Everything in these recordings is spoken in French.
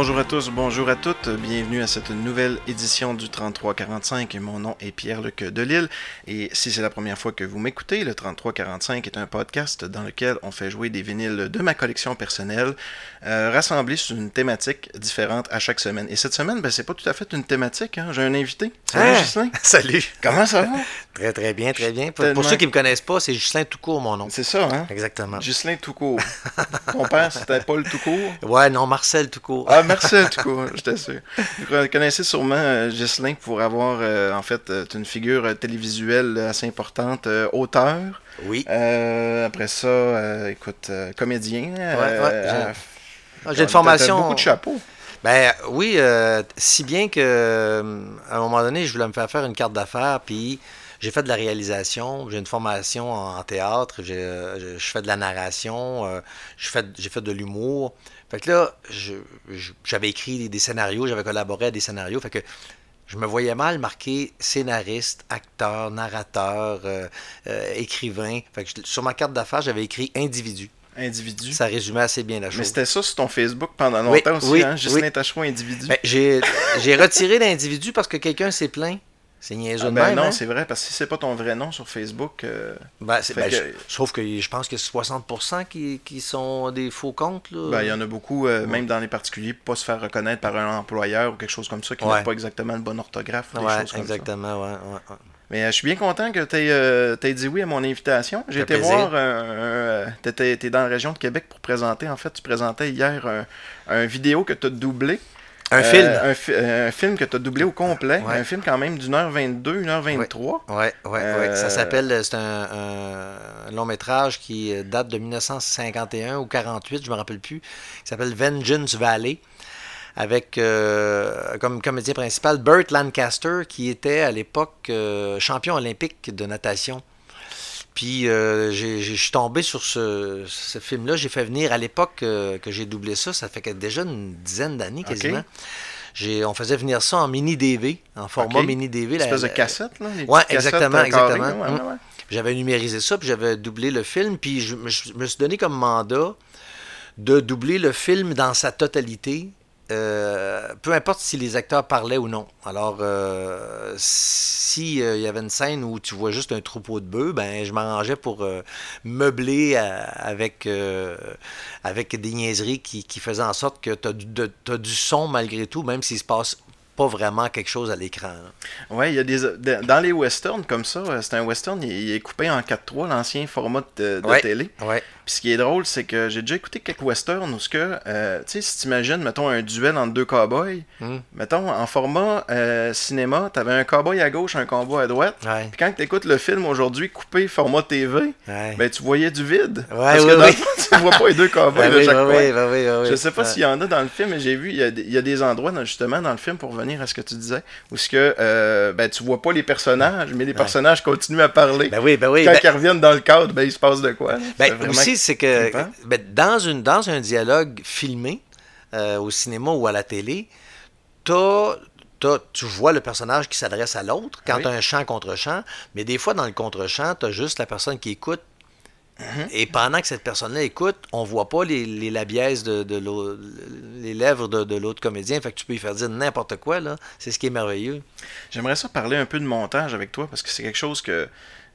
Bonjour à tous, bonjour à toutes, bienvenue à cette nouvelle édition du 3345. Mon nom est Pierre-Luc Delille et si c'est la première fois que vous m'écoutez, le 3345 est un podcast dans lequel on fait jouer des vinyles de ma collection personnelle euh, rassemblés sur une thématique différente à chaque semaine. Et cette semaine, ben, c'est pas tout à fait une thématique, hein. j'ai un invité. Salut Gislain. Salut. Comment ça va? Très très bien, très bien. Pour, pour ceux qui me connaissent pas, c'est Gislain Toucourt mon nom. C'est ça, hein? Exactement. Gislain Toucourt. Ton père, c'était Paul Toucourt? Ouais, non, Marcel Toucourt. Ah, Marcel Toucourt, je t'assure. Vous connaissez sûrement euh, Gislain pour avoir, euh, en fait, euh, une figure télévisuelle assez importante, auteur. Oui. après ça, écoute, comédien. Ouais, ouais, j'ai une formation. beaucoup de chapeaux. Ben oui, si bien que à un moment donné, je voulais me faire faire une carte d'affaires, puis j'ai fait de la réalisation, j'ai une formation en théâtre, je fais de la narration, j'ai fait, fait de l'humour. Fait que là, j'avais écrit des scénarios, j'avais collaboré à des scénarios. Fait que je me voyais mal marqué scénariste, acteur, narrateur, euh, euh, écrivain. Fait que sur ma carte d'affaires, j'avais écrit individu. Individu. Ça résumait assez bien la chose. Mais c'était ça sur ton Facebook pendant longtemps aussi, oui, hein? Justin oui. individu. Ben, j'ai retiré l'individu parce que quelqu'un s'est plaint. C'est niaiseux ah ben Non, hein? c'est vrai, parce que si c'est pas ton vrai nom sur Facebook. Euh, ben, ben sauf que je pense que c'est 60% qui, qui, sont des faux comptes. Ben, il y en a beaucoup, euh, même dans les particuliers, pour pas se faire reconnaître par un employeur ou quelque chose comme ça, qui n'a pas exactement le bon orthographe. Ou des choses comme exactement, ouais, Mais euh, je suis bien content que tu aies, dit oui à mon invitation. J'ai été voir. tu étais, dans la région de Québec pour présenter. En fait, tu présentais hier un, un vidéo que tu as doublé. Un film. Euh, euh, un, film que tu as doublé au complet. Un film quand même d'une heure 22, une heure 23. Oui, ouais, ouais, Ça s'appelle, c'est un, long métrage qui date de 1951 ou 48, je me rappelle plus. Il s'appelle Vengeance Valley avec euh, comme comédien principal Burt Lancaster, qui était à l'époque champion olympique de natation. Puis euh, je suis tombé sur ce, film-là. J'ai fait venir à l'époque euh, que j'ai doublé ça, ça fait déjà une dizaine d'années quasiment. On faisait venir ça en mini DV, en format mini DV. Une espèce de cassette, là Oui, exactement, exactement. Hum. J'avais numérisé ça, puis j'avais doublé le film, puis je, je, me suis donné comme mandat de doubler le film dans sa totalité euh, peu importe si les acteurs parlaient ou non. Alors, euh, s'il euh, y avait une scène où tu vois juste un troupeau de bœufs, ben, je m'arrangeais pour meubler avec, avec des niaiseries qui, qui, faisaient en sorte que tu as, du son malgré tout, même s'il se passe pas vraiment quelque chose à l'écran. Oui, il y a des. Dans les westerns comme ça, c'est un western, il, est coupé en 4-3, l'ancien format de, télé. Ouais ce qui est drôle, c'est que j'ai déjà écouté quelques westerns où ce que, euh, tu sais, si tu imagines, mettons, un duel entre deux cowboys, hmm. mettons, en format euh, cinéma, tu avais un cowboy à gauche, un cowboy à droite. Puis quand tu écoutes le film aujourd'hui, coupé format TV, ben tu voyais du vide. parce que dans le fond, tu vois pas les deux cowboys de chaque coin. Je sais pas s'il y en a dans le film, mais j'ai vu, il y, a des endroits, justement, dans le film, pour revenir à ce que tu disais, où ce que, euh, ben tu vois pas les personnages, mais les personnages continuent à parler. Ben oui, ben oui. Quand ben ils reviennent dans le cadre, ben il se passe de quoi. Ben aussi, c'est que ben, dans, une, dans un dialogue filmé, euh, au cinéma ou à la télé, tu vois le personnage qui s'adresse à l'autre quand tu as un chant contre chant, mais des fois, dans le contre-chant, tu as juste la personne qui écoute. Mhm. Et pendant que cette personne-là écoute, on voit pas les, les labiaises de, de les lèvres de, de l'autre comédien. Fait que tu peux lui faire dire n'importe quoi. là. C'est ce qui est merveilleux. J'aimerais ça parler un peu de montage avec toi parce que c'est quelque chose que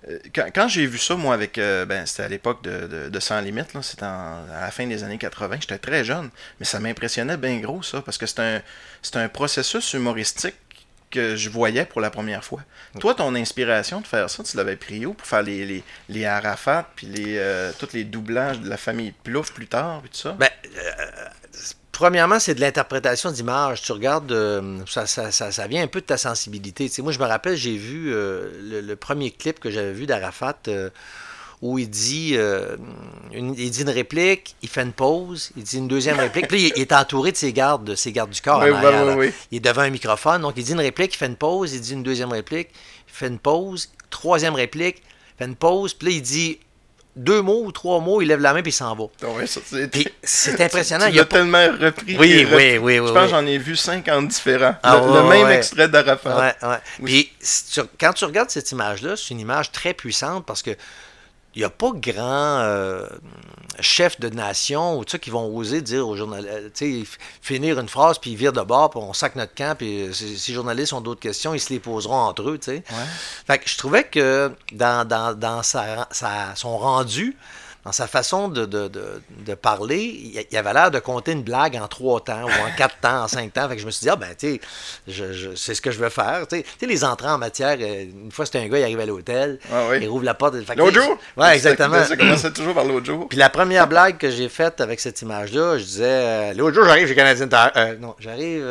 euh, quand, j'ai vu ça, moi, avec. Euh, ben, c'était à l'époque de, de, Sans Limite, c'était à la fin des années 80. J'étais très jeune, mais ça m'impressionnait bien gros, ça, parce que c'est un, un processus humoristique que je voyais pour la première fois. Toi, ton inspiration de faire ça, tu l'avais pris où pour faire les, les, les Arafat, puis les, euh, tous les doublages de la famille Plouf plus tard, puis tout ça? Ben, Premièrement, c'est de l'interprétation d'image. Tu regardes, euh, ça, ça, ça, vient un peu de ta sensibilité. moi, je me rappelle, j'ai vu euh, le, premier clip que j'avais vu d'Arafat euh, où il dit, une, il dit une réplique, il fait une pause, il dit une deuxième réplique. Puis il, est entouré de ses gardes, de ses gardes du corps. il est devant un microphone, donc il dit une réplique, il fait une pause, il dit une deuxième réplique, il fait une pause, troisième réplique, il fait une pause, puis là, il dit deux mots ou trois mots, il lève la main puis il s'en va. c'est impressionnant. il a tellement repris. Oui, oui, oui, Je pense que j'en ai vu 50 différents. Ah, le, même extrait d'Arafat. Puis quand tu regardes cette image-là, c'est une image très puissante parce que il n'y a pas grand euh, chef de nation ou qui vont oser dire aux journalistes, finir une phrase, puis ils virent de bord, puis on sac notre camp, puis si les journalistes ont d'autres questions, ils se les poseront entre eux. Ouais. Fait que je trouvais que dans, dans, dans sa, son rendu, dans sa façon de, de, de, parler, il avait l'air de compter une blague en trois temps, ou en quatre temps, en cinq temps. Fait que je me suis dit, ah ben, tu sais, c'est ce que je veux faire. Tu sais, les entrées en matière, euh, une fois c'était un gars, il arrive à l'hôtel, ah il rouvre la porte. L'autre jour? Ouais, exactement. Ça commençait toujours par l'autre jour. Puis la première blague que j'ai faite avec cette image-là, je disais, euh, l'autre jour, j'arrive chez Canadien Tire. Euh, non, j'arrive,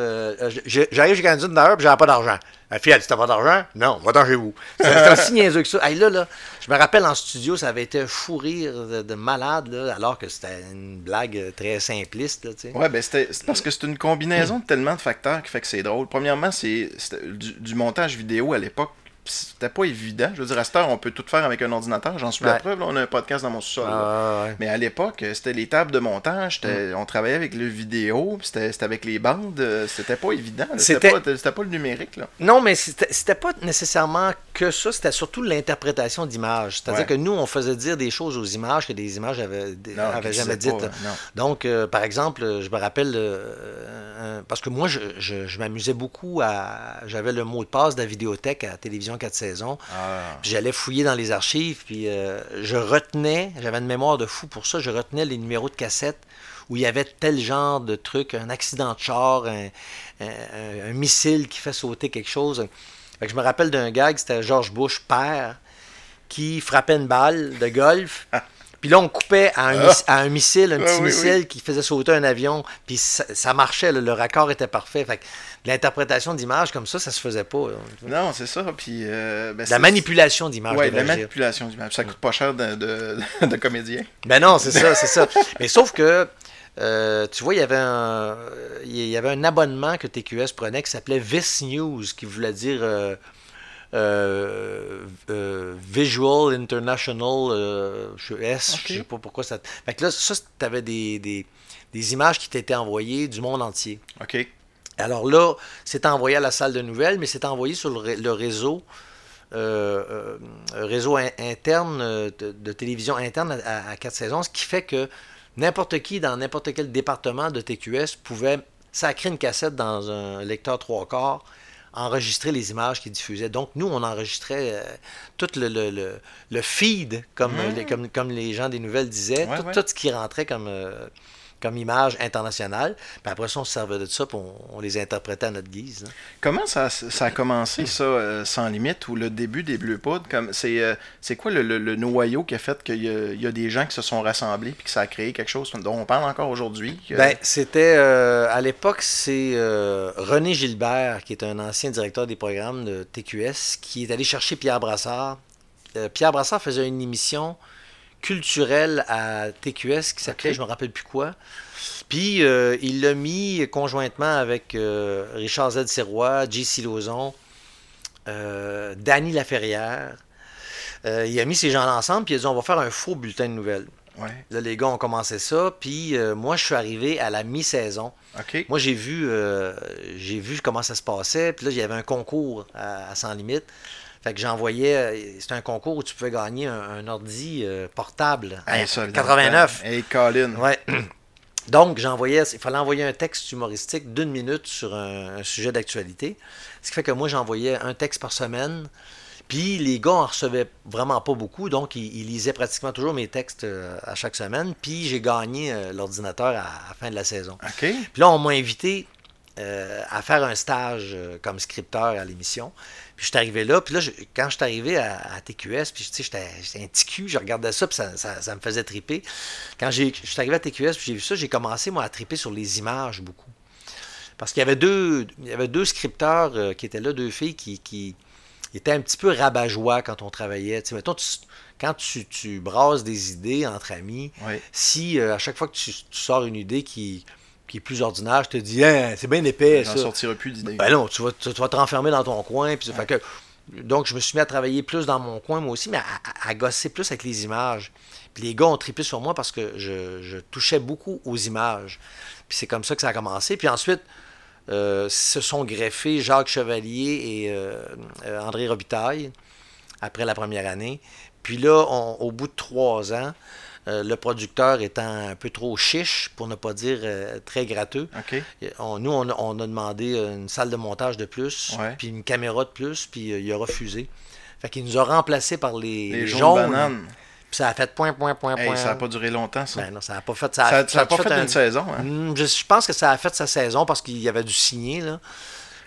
j'arrive chez Canadien Tire, puis j'avais pas d'argent. La fille a dit T'as pas d'argent? Non, va-t'en chez vous. C'est aussi niaiseux que ça. là, là, je me rappelle en studio, ça avait été un fou rire de, malade, alors que c'était une blague très simpliste. Là, ouais, ben c'était parce que c'est une combinaison de tellement de facteurs qui fait que c'est drôle. Premièrement, c'est du, montage vidéo à l'époque c'était pas évident. Je veux dire, à cette heure, on peut tout faire avec un ordinateur. J'en suis la preuve. on a un podcast dans mon sous-sol. Ah, Mais à l'époque, c'était les tables de montage. Mm. On travaillait avec le vidéo. C'était avec les bandes. C'était pas évident. C'était pas, pas, le numérique. Là. Non, mais c'était pas nécessairement que ça. C'était surtout l'interprétation d'images. C'est-à-dire que nous, on faisait dire des choses aux images que des images avaient, jamais dites. Donc, euh, par exemple, je me rappelle, euh, parce que moi, je, je m'amusais beaucoup à. J'avais le mot de passe de la vidéothèque à la télévision quatre saisons. Ah. J'allais fouiller dans les archives, puis euh, je retenais, j'avais une mémoire de fou pour ça, je retenais les numéros de cassette où il y avait tel genre de truc, un accident de char, un, missile qui fait sauter quelque chose. je me rappelle d'un gag, c'était George Bush père, qui frappait une balle de golf. Puis là, on coupait à un, ah. missile, un petit missile qui faisait sauter un avion. Puis ça, marchait, le raccord était parfait. Fait l'interprétation d'images comme ça, ça se faisait pas. Non, c'est ça. Puis, euh, ben, la manipulation d'images. Oui, la manipulation d'images. Ça coûte pas cher de, de, comédien. Ben non, c'est ça, c'est ça. Mais sauf que, euh, tu vois, il y, avait un, il y avait un abonnement que TQS prenait qui s'appelait Vis News, qui voulait dire euh, Visual International S. Je sais pas pourquoi ça. Fait que là, ça, tu avais des, des, des images qui t'étaient envoyées du monde entier. OK. Alors là, c'est envoyé à la salle de nouvelles, mais c'est envoyé sur le, réseau, euh, euh, réseau interne euh, de, télévision interne à, quatre saisons, ce qui fait que n'importe qui dans n'importe quel département de TQS pouvait sacrer une cassette dans un lecteur trois quarts, enregistrer les images qu'il diffusait. Donc nous, on enregistrait tout le, le, feed, comme, mmh. les, comme, comme, les gens des nouvelles disaient, tout, ce qui rentrait comme comme image internationale. Puis après ça, on se servait de ça, puis on, les interprétait à notre guise. Hein. Comment ça, ça, a commencé, ça, euh, Sans Limite, ou le début des Bleu Poudres? Comme, c'est, euh, c'est quoi le, le, noyau qui a fait qu'il y a, des gens qui se sont rassemblés puis que ça a créé quelque chose dont on parle encore aujourd'hui? Ben, c'était, euh, à l'époque, c'est René Gilbert, qui est un ancien directeur des programmes de TQS, qui est allé chercher Pierre Brassard. Pierre Brassard faisait une émission culturel à TQS qui s'appelait, je me rappelle plus quoi. Puis euh, il l'a mis conjointement avec euh, Richard Z. Serrois, J.C. Lauzon, euh, Danny Laferrière. il a mis ces gens-là ensemble, puis il a dit on va faire un faux bulletin de nouvelles. Là, les gars ont commencé ça, puis moi, je suis arrivé à la mi-saison. Moi, j'ai vu, j'ai vu comment ça se passait, puis là, il y avait un concours à, à Sans Limite. Fait que j'envoyais. Euh, c'était un concours où tu pouvais gagner un, ordi euh, portable. à 89. Et Colin. Ouais. Donc, j'envoyais. Il fallait envoyer un texte humoristique d'une minute sur un, sujet d'actualité. Ce qui fait que moi, j'envoyais un texte par semaine. Puis les gars en recevaient vraiment pas beaucoup, donc ils, lisaient pratiquement toujours mes textes euh, à chaque semaine. Puis j'ai gagné l'ordinateur à, la fin de la saison. Puis là, on m'a invité à faire un stage comme scripteur à l'émission. Puis je suis arrivé là, puis là, quand je suis arrivé à, TQS, puis tu sais, j'étais un petit cul, je regardais ça, puis ça, ça, me faisait triper. Quand je suis arrivé à TQS, puis j'ai vu ça, j'ai commencé, moi, à triper sur les images beaucoup. Parce qu'il y avait deux, il y avait deux scripteurs euh, qui étaient là, deux filles qui, qui étaient un petit peu rabat-joie quand on travaillait. Tu sais, mettons, quand tu, tu, brasses des idées entre amis, si euh, à chaque fois que tu sors une idée qui qui est plus ordinaire, je te dis, hein, c'est bien épais. ça. sortira plus d'idées. Ben non, tu vas, tu, vas te renfermer dans ton coin. Puis, fait que, donc, je me suis mis à travailler plus dans mon coin, moi aussi, mais à, gosser plus avec les images. Puis les gars ont trippé sur moi parce que je, touchais beaucoup aux images. Puis c'est comme ça que ça a commencé. Puis ensuite, euh, se sont greffés Jacques Chevalier et euh, euh, André Robitaille après la première année. Puis là, au bout de trois ans, euh, le producteur étant un peu trop chiche, pour ne pas dire euh, très gratteux. nous, on, a demandé une salle de montage de plus, puis une caméra de plus, puis il a refusé. Fait qu'il nous a remplacé par les, les, jaunes. Bananes. Puis ça a fait point, point, point, point. ça n'a pas duré longtemps, ça. Ben non, ça n'a pas fait. Ça a, pas fait, une saison. Hein? Hmm, je, pense que ça a fait sa saison parce qu'il y avait du signé. Là.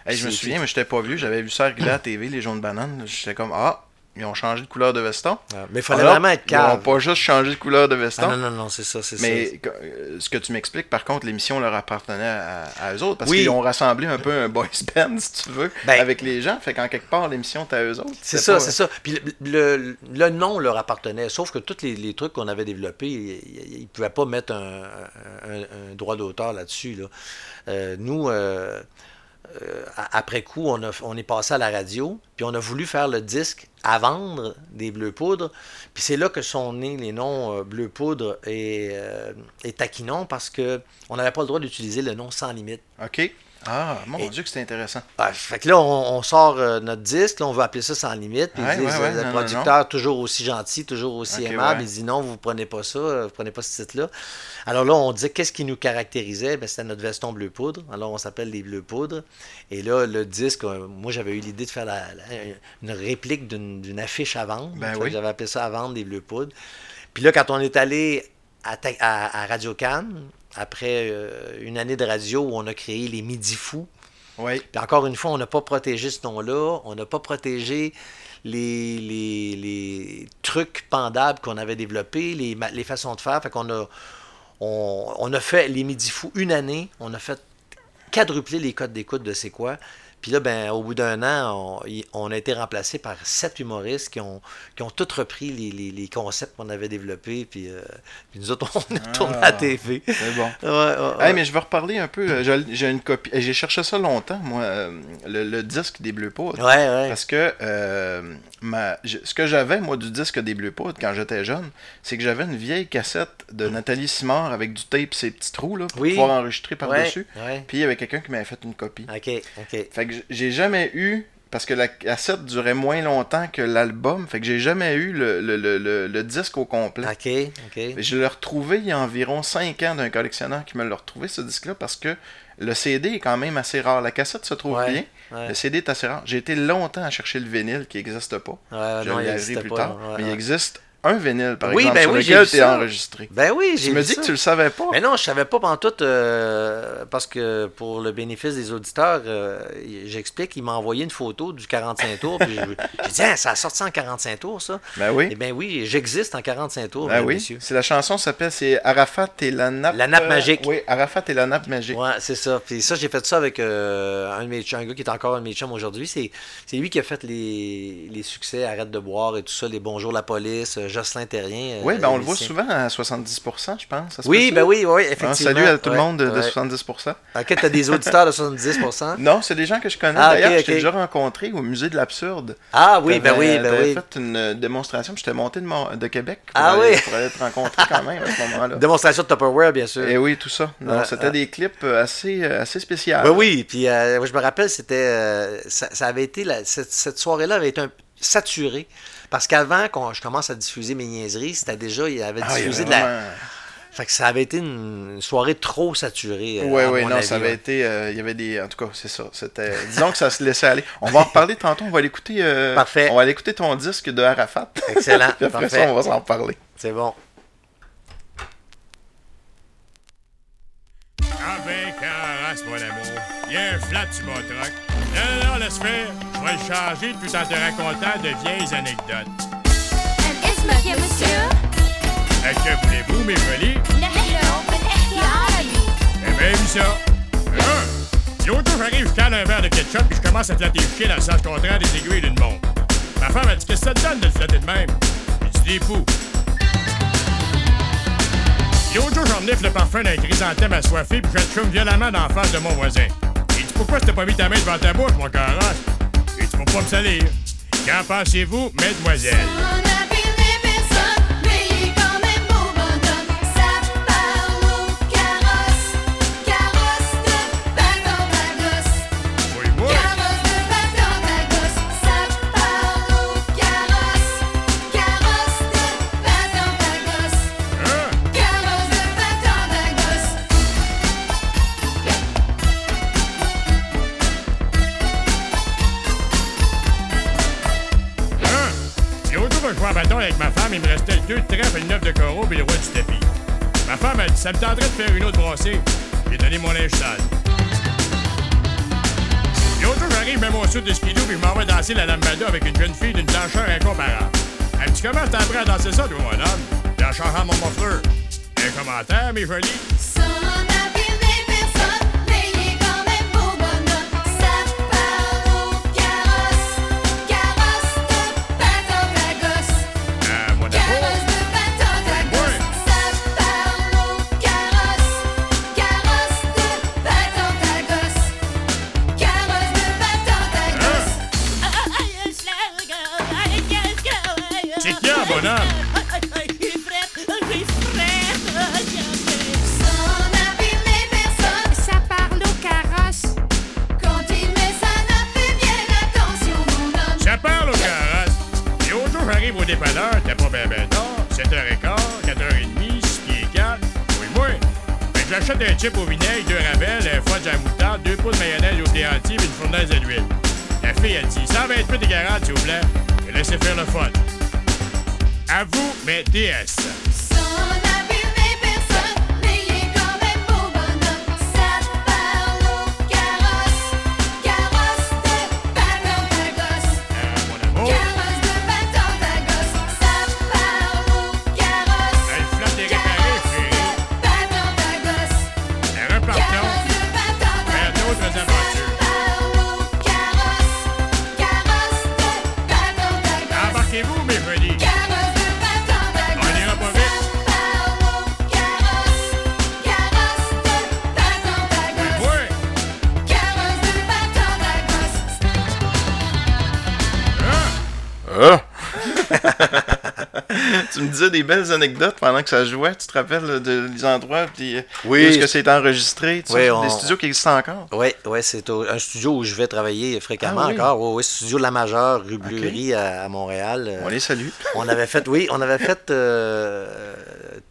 je me souviens, mais je n'étais pas vieux. J'avais vu ça à la TV, les jaunes bananes. J'étais comme, ah, ils ont changé de couleur de veston. mais il fallait vraiment être calme. Ils n'ont pas juste changé de couleur de veston. Ah, non, non, non, c'est ça, c'est ça. Mais euh, ce que tu m'expliques, par contre, l'émission leur appartenait à, eux autres. Parce qu'ils ont rassemblé un peu un boys band, si tu veux, ben- avec les gens. Fait qu'en quelque part, l'émission était à eux autres. C'est ça, c'est ça. Puis le, le, nom leur appartenait. Sauf que tous les, trucs qu'on avait développés, ils ne pouvaient pas mettre un, un, droit d'auteur là-dessus. Là. Euh, nous, euh, euh, après coup, on, on, est passé à la radio, puis on a voulu faire le disque à vendre des Bleus Poudres. Puis c'est là que sont nés les noms euh, Bleu Poudre et, euh, et Taquinon, parce qu'on n'avait pas le droit d'utiliser le nom sans limite. OK. Ah, mon Dieu, que c'est intéressant. fait que là, on, sort euh, notre disque, là, on veut appeler ça sans limite. Puis le producteur, toujours aussi gentil, toujours aussi aimable, il dit non, vous ne prenez pas ça, vous ne prenez pas ce titre-là. Alors là, on dit qu'est-ce qui nous caractérisait? Ben, C'était notre veston bleu poudre. Alors on s'appelle les bleus poudres. Et là, le disque, euh, moi j'avais eu l'idée de faire une réplique d'une affiche à vendre. Ben j'avais appelé ça à vendre des bleus poudres. Puis là, quand on est allé à, à, à Radio Cannes, après euh, une année de radio où on a créé les Midi Fous. Oui. Puis encore une fois, on n'a pas protégé ce nom-là. On n'a pas protégé les, les, trucs pendables qu'on avait développés, les, les, façons de faire. Fait qu'on a, on, a fait les Midi Fous une année. On a fait quadrupler les codes d'écoute de C'est quoi. Puis là, ben, au bout d'un an, on, a été remplacé par sept humoristes qui ont, qui ont tous repris les, les, concepts qu'on avait développés. Puis, euh, puis, nous autres, on a tourné à la TV. C'est bon. Ouais, mais je vais reparler un peu. Euh, j'ai une copie. J'ai cherché ça longtemps, moi, euh, le, disque des Bleus Poudres. Ouais, ouais. Parce que ma, ce que j'avais, moi, du disque des Bleus Poudres quand j'étais jeune, c'est que j'avais une vieille cassette de Nathalie Simard avec du tape, ces petits trous, là, pour pouvoir enregistrer par-dessus. Puis il y avait quelqu'un qui m'avait fait une copie. OK, OK. Fait j'ai jamais eu parce que la cassette durait moins longtemps que l'album, fait que j'ai jamais eu le, le, le, le, disque au complet. OK, OK. Je l'ai retrouvé il y a environ 5 ans d'un collectionneur qui me l'a retrouvé, ce disque-là, parce que le CD est quand même assez rare. La cassette se trouve bien, le CD est assez rare. J'ai été longtemps à chercher le vinyle qui n'existe pas. je l'ai plus tard. mais il existe un vinyle, par exemple, ben sur lequel tu enregistré. Ben oui, j'ai Tu me dis que tu le savais pas. Mais non, je savais pas pendant tout, euh, parce que pour le bénéfice des auditeurs, euh, j'explique, il m'a envoyé une photo du 45 tours, puis j'ai dit, ah, ça a sorti en 45 tours, ça. Ben oui. Eh ben oui, j'existe en 45 tours, ben oui. C'est la chanson s'appelle, c'est Arafat et la nappe. La nappe magique. oui, Arafat et la nappe magique. Ouais, c'est ça. Puis ça, j'ai fait ça avec euh, un, de mes, un gars qui est encore un de mes chums aujourd'hui. C'est lui qui a fait les, les succès, Arrête de boire et tout ça, les Bonjour la police, Jocelyn Terrien. Euh, oui, ben on le voit souvent à 70%, je pense. oui, ben oui, oui, effectivement. salut à tout le monde de, 70%. Ok, tu as des auditeurs de 70%. non, c'est des gens que je connais. Ah, D'ailleurs, je t'ai déjà rencontré au musée de l'absurde. Ah oui, ben oui, ben oui. fait une euh, démonstration, j'étais monté de, de Québec pour, ah, aller, oui. pour aller te rencontrer quand même à ce moment-là. Démonstration de Tupperware, bien sûr. Et eh oui, tout ça. Non, c'était des clips assez, assez spéciaux. Ben oui, puis je me rappelle, c'était ça, avait été, cette, cette soirée-là avait été un, saturée. Parce qu'avant, quand je commence à diffuser mes niaiseries, c'était déjà, il avait ah, diffusé de la. Fait que ça avait été une soirée trop saturée. Oui, oui, non, ça avait été. Euh, il y avait des. En tout cas, c'est ça. C'était. Disons que ça se laissait aller. On va en reparler tantôt. On va l'écouter. Euh, parfait. On va aller écouter ton disque de Arafat. Excellent. Puis après ça, on va s'en parler. C'est bon. Avec un race, mon amour. Y'a un flat sur mon truck. Non, non, laisse faire. Je vais le changer tout en te racontant de vieilles anecdotes. Un monsieur? Euh, que voulez-vous, mes folies? J'ai bien vu ça. Ah! L'autre jour, j'arrive, je cale un verre de ketchup puis je commence à flatter le pied dans le sens contraire des aiguilles d'une montre. Ma femme a dit Qu'est-ce que ça te donne de le flatter de même? J'ai dit Des poux. L'autre jour, j'emmenais le parfum d'un chrysanthème assoiffé puis je le chume violemment la face de mon voisin. Il dit Pourquoi tu t'as pas mis ta main devant ta bouche, mon carrosse? Il dit Faut pas me salir. Qu'en pensez-vous, mesdemoiselles? Ma femme, il me restait deux trèfles, une neuf de coraux puis le roi du tapis. Ma femme a dit ça me tenterait de faire une autre brassée. J'ai donné mon linge sale. L'autre jour, j'arrive, mets mon saut de skidoo puis je m'en vais danser la lambada avec une jeune fille d'une blancheur incomparable. Elle me dit comment t'as appris à danser ça, toi, mon homme? En changeant mon muffler. Un commentaire, mes jolis. J'achète un chip au vinaigre, deux ravels, un fudge à la deux pots de mayonnaise au entier et une fournaise d'huile. La fille, elle dit 128 de garage, s'il vous plaît, et laissez faire le fun. À vous, mes DS. Tu me disais des belles anecdotes pendant que ça jouait. Tu te rappelles de, des endroits puis, euh, Oui. où est-ce que c'est enregistré? Oui, Des on- studios qui existent encore? Oui, ouais, c'est un studio où je vais travailler fréquemment Ah oui? encore. Oui, oui, studio La Majeure, rue à, à Montréal. Euh, On les salue. On avait fait, oui, on avait fait euh,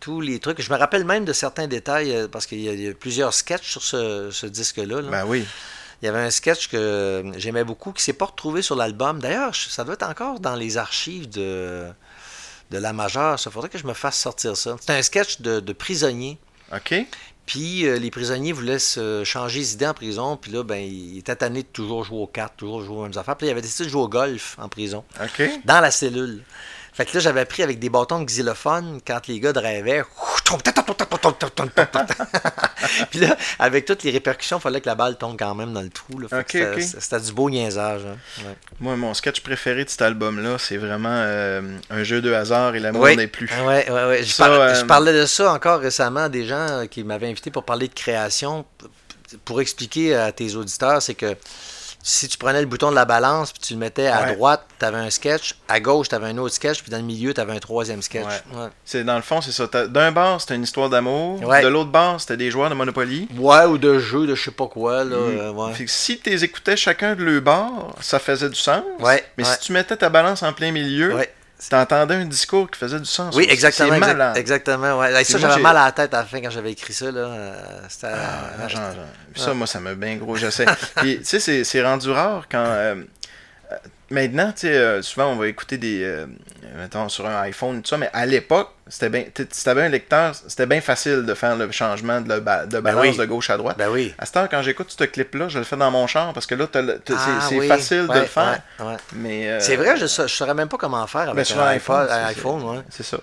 tous les trucs. Je me rappelle même de certains détails parce qu'il y, a- il y a plusieurs sketchs sur ce, ce disque-là. là. Ben oui. Il y avait un sketch que j'aimais beaucoup qui s'est pas retrouvé sur l'album. D'ailleurs, ça doit être encore dans les archives de, de La Majeure. Il faudrait que je me fasse sortir ça. C'est un sketch de, de prisonniers. OK. Puis euh, les prisonniers voulaient se changer les idées en prison. Puis là, ben, ils étaient tannés de toujours jouer aux cartes, toujours jouer aux mêmes affaires. Puis là, ils avaient décidé de jouer au golf en prison, OK. dans la cellule. Fait que là, j'avais pris avec des bâtons de xylophone quand les gars drivaient. Puis là, avec toutes les répercussions, il fallait que la balle tombe quand même dans le trou. là. C'était- du beau niaisage. hein. Ouais. Moi, mon sketch préféré de cet album-là, c'est vraiment euh, un jeu de hasard et l'amour Oui. n'est plus. Ouais, ouais, ouais. Je, Ça, par- euh, je parlais de ça encore récemment à des gens euh, qui m'avaient invité pour parler de création. Pour expliquer à tes auditeurs, c'est que si tu prenais le bouton de la balance puis tu le mettais à Ouais. droite, tu avais un sketch, à gauche, tu avais un autre sketch, puis dans le milieu, tu avais un troisième sketch. Ouais. Ouais. C'est dans le fond, c'est ça. D'un bar, c'était une histoire d'amour. Ouais. De l'autre bar, c'était des joueurs de Monopoly. Ouais, ou de jeux, de je sais pas quoi. Là, Mm. euh, ouais. Fait que si tu les écoutais chacun de leur bar, ça faisait du sens. Ouais, Mais si tu mettais ta balance en plein milieu, Ouais. T'entendais un discours qui faisait du sens. Oui, exactement. C'est exact- malade. exactement. Ouais. Ça, j'avais mal à la tête à la fin quand j'avais écrit ça. Là. Euh, C'était. Ah, genre, genre. Ça, moi, ça m'a bien gros, je sais. Puis, tu sais, c'est- rendu rare quand. euh, euh, maintenant, tu sais, euh, souvent, on va écouter des. euh, mettons, sur un iPhone, tout ça, mais à l'époque, c'était bien. Si t'avais un lecteur, c'était bien facile de faire le changement de, ba- de balance oui. de gauche à droite. Ben oui. À cette heure, quand j'écoute ce clip-là, je le fais dans mon char parce que là, c'est Ah, c'est oui. facile de le faire. ouais, ouais. Mais, euh, C'est vrai, je ne saurais même pas comment faire ben, avec sur un iPhone. iPhone, c'est- ça.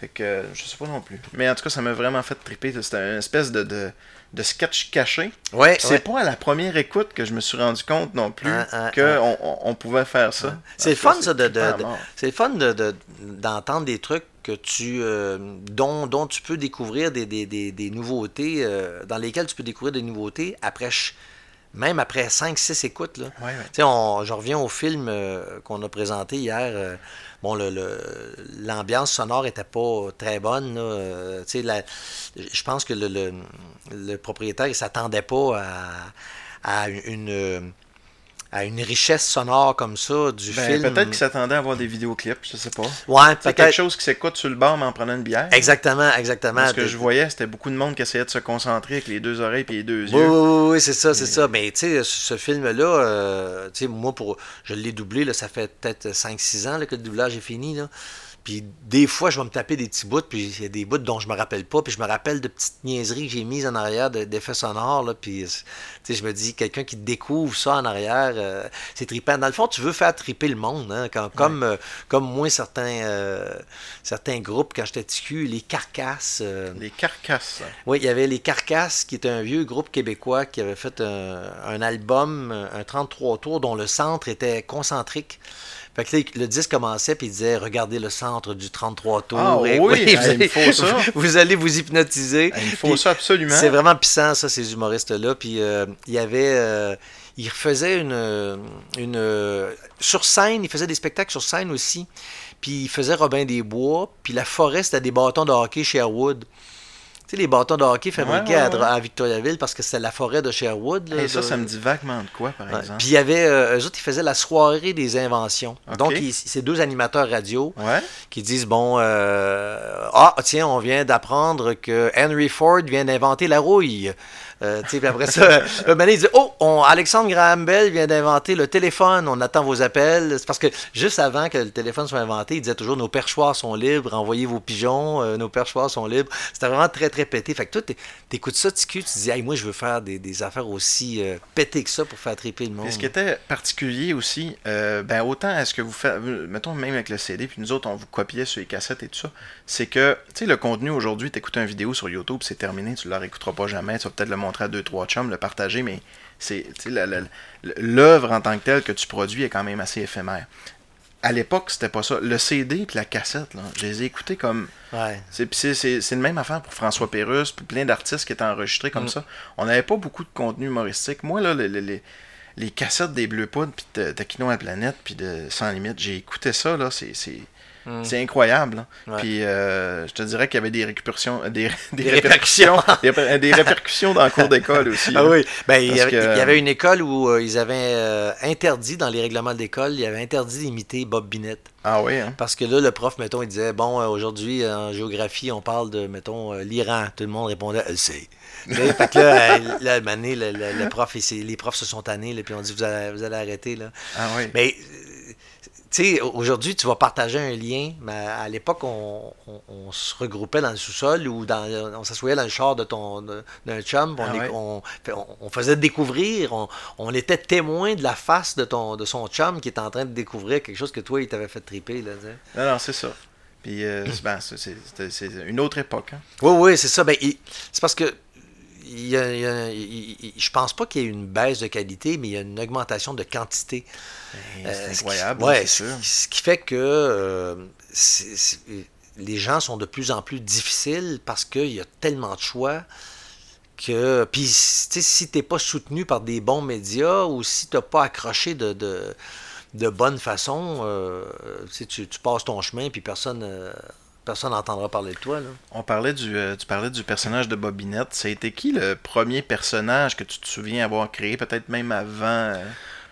Fait que euh, je sais pas non plus. Mais en tout cas, ça m'a vraiment fait triper. C'était une espèce de, de, de sketch caché. Ouais, C'est ouais. pas à la première écoute que je me suis rendu compte non plus Ah, ah, qu'on on, on pouvait faire ça. C'est tout cas, fun, ça, de, de- c'est fun de, de- d'entendre des trucs que tu, euh, dont, dont tu peux découvrir des, des, des, des nouveautés, euh, dans lesquelles tu peux découvrir des nouveautés après, ch- même après 5-6 écoutes. Là. Ouais, ouais. On- je reviens au film euh, qu'on a présenté hier. euh, bon, le, le- l'ambiance sonore était pas très bonne. euh, je pense que le, le, le propriétaire, il s'attendait pas à, à une, à une richesse sonore comme ça du Ben, film. Peut-être qu'ils s'attendaient à avoir des vidéoclips, je sais pas. Ouais, C'est quelque chose qui s'écoute sur le bar, mais en prenant une bière. Exactement, exactement. Ce que je voyais, c'était beaucoup de monde qui essayait de se concentrer avec les deux oreilles et les deux yeux. oui, oui, oui, c'est ça, c'est ça. Mais tu sais, ce film-là, euh, tu sais, moi, pour, je l'ai doublé, là, ça fait peut-être 5-6 ans là, que le doublage est fini. Là. Puis des fois, je vais me taper des petits bouts, puis il y a des bouts dont je me rappelle pas, puis je me rappelle de petites niaiseries que j'ai mises en arrière de- d'effets sonores, là, puis je me dis, quelqu'un qui découvre ça en arrière, euh, c'est trippant. Dans le fond, tu veux faire tripper le monde, hein, quand- comme, euh, comme moi, certains, euh, certains groupes, quand j'étais TQ, les carcasses, Les carcasses. oui, il y avait les Carcasses, qui est un vieux groupe québécois qui avait fait un, un album, un 33 tours, dont le centre était concentrique. Fait que là, le disque commençait, puis il disait Regardez le centre du 33 tours. Ah Et oui, vous, hey, allez, il faut ça. vous allez vous hypnotiser. Il faut ça absolument. C'est vraiment puissant, ça, ces humoristes-là. Puis euh, il y avait. euh, il faisait une. une sur scène, il faisait des spectacles sur scène aussi. Puis il faisait Robin des Bois. Puis la forêt, c'était des bâtons de hockey Sherwood. Sais, les bâtons de hockey fabriqués Ouais, à ouais, Dra- à, Victoriaville parce que c'était la forêt de Sherwood. là, Et ça, de- ça me dit vaguement de quoi, par exemple. Puis il y avait. euh, eux autres, ils faisaient la soirée des inventions. Donc, ils- c'est deux animateurs radio qui disent bon euh, ah tiens on vient d'apprendre que Henry Ford vient d'inventer la rouille Euh, tu sais, puis après ça un moment donné, il dit oh on- Alexandre Graham Bell vient d'inventer le téléphone. On attend vos appels. C'est parce que juste avant que le téléphone soit inventé il disait toujours nos perchoirs sont libres envoyez vos pigeons euh, nos perchoirs sont libres. C'était vraiment très très pété. Fait que toi t'é- t'écoutes ça tu tu dis hey, moi je veux faire des, des affaires aussi euh, pétées que ça pour faire triper le monde Et ce qui était particulier aussi, euh, ben autant est-ce que vous faites, mettons même avec le CD, puis nous autres on vous copiait sur les cassettes et tout ça, c'est que, tu sais, le contenu aujourd'hui, t'écoutes une vidéo sur YouTube, c'est terminé, tu ne la réécouteras pas jamais, tu vas peut-être le montrer à deux, trois chums, le partager, mais c'est, l'œuvre en tant que telle que tu produis est quand même assez éphémère. À l'époque, c'était pas ça. Le CD puis la cassette, là, je les ai écoutés comme. ouais C'est, le même affaire pour François Pérusse, puis plein d'artistes qui étaient enregistrés comme Mm. ça. On n'avait pas beaucoup de contenu humoristique. Moi, là, les, les- les- cassettes des Bleus Poudres, puis de Taquino à la planète, puis de Sans Limite, j'ai écouté ça, là, c'est, Mm. c'est incroyable. Ouais. Puis euh, je te dirais qu'il y avait des répercussions, des, des, Des répercussions, des, ré- des répercussions dans le cours d'école aussi. Ah oui, ben, il, y avait, que- il y avait une école où euh, ils avaient euh, interdit, dans les règlements de l'école, ils avaient interdit d'imiter Bob Binette. Ah oui, hein? Parce que là, le prof, mettons, il disait, bon, euh, aujourd'hui, euh, en géographie, on parle de, mettons, euh, l'Iran. Tout le monde répondait, elle sait. Tu sais, fait que là, euh, là, le, le- le prof, il s'est- les profs se sont tannés, là, puis on dit, vous allez, vous allez arrêter. Là. Ah oui. Mais, euh, tu sais, aujourd'hui, tu vas partager un lien, mais à l'époque, on, on- on se regroupait dans le sous-sol ou dans, on s'assoyait dans le char de ton d'un chum, on, Ah ouais. on, on- faisait découvrir, on, était témoin de la face de, ton, de son chum qui était en train de découvrir quelque chose que toi, il t'avait fait triper. Là. Non, non, c'est ça. Puis euh, c'est- ben, c'est, une autre époque. Hein? Oui, oui, c'est ça. Ben, c'est parce que il y a- il y a- il- il- je pense pas qu'il y ait une baisse de qualité, mais il y a une augmentation de quantité. Ben, Euh, c'est ce qui- incroyable, ouais, c'est sûr. ce, ce qui fait que euh, c'est- c'est- les gens sont de plus en plus difficiles parce qu'il y a tellement de choix que. Puis, si tu n'es pas soutenu par des bons médias ou si tu n'as pas accroché de, de, de bonne façon, euh, tu, sais, tu, tu passes ton chemin puis personne. euh, Personne n'entendra parler de toi. Là. On parlait du, euh, tu parlais du personnage de Bobinette. Été qui le premier personnage que tu te souviens avoir créé, peut-être même avant euh,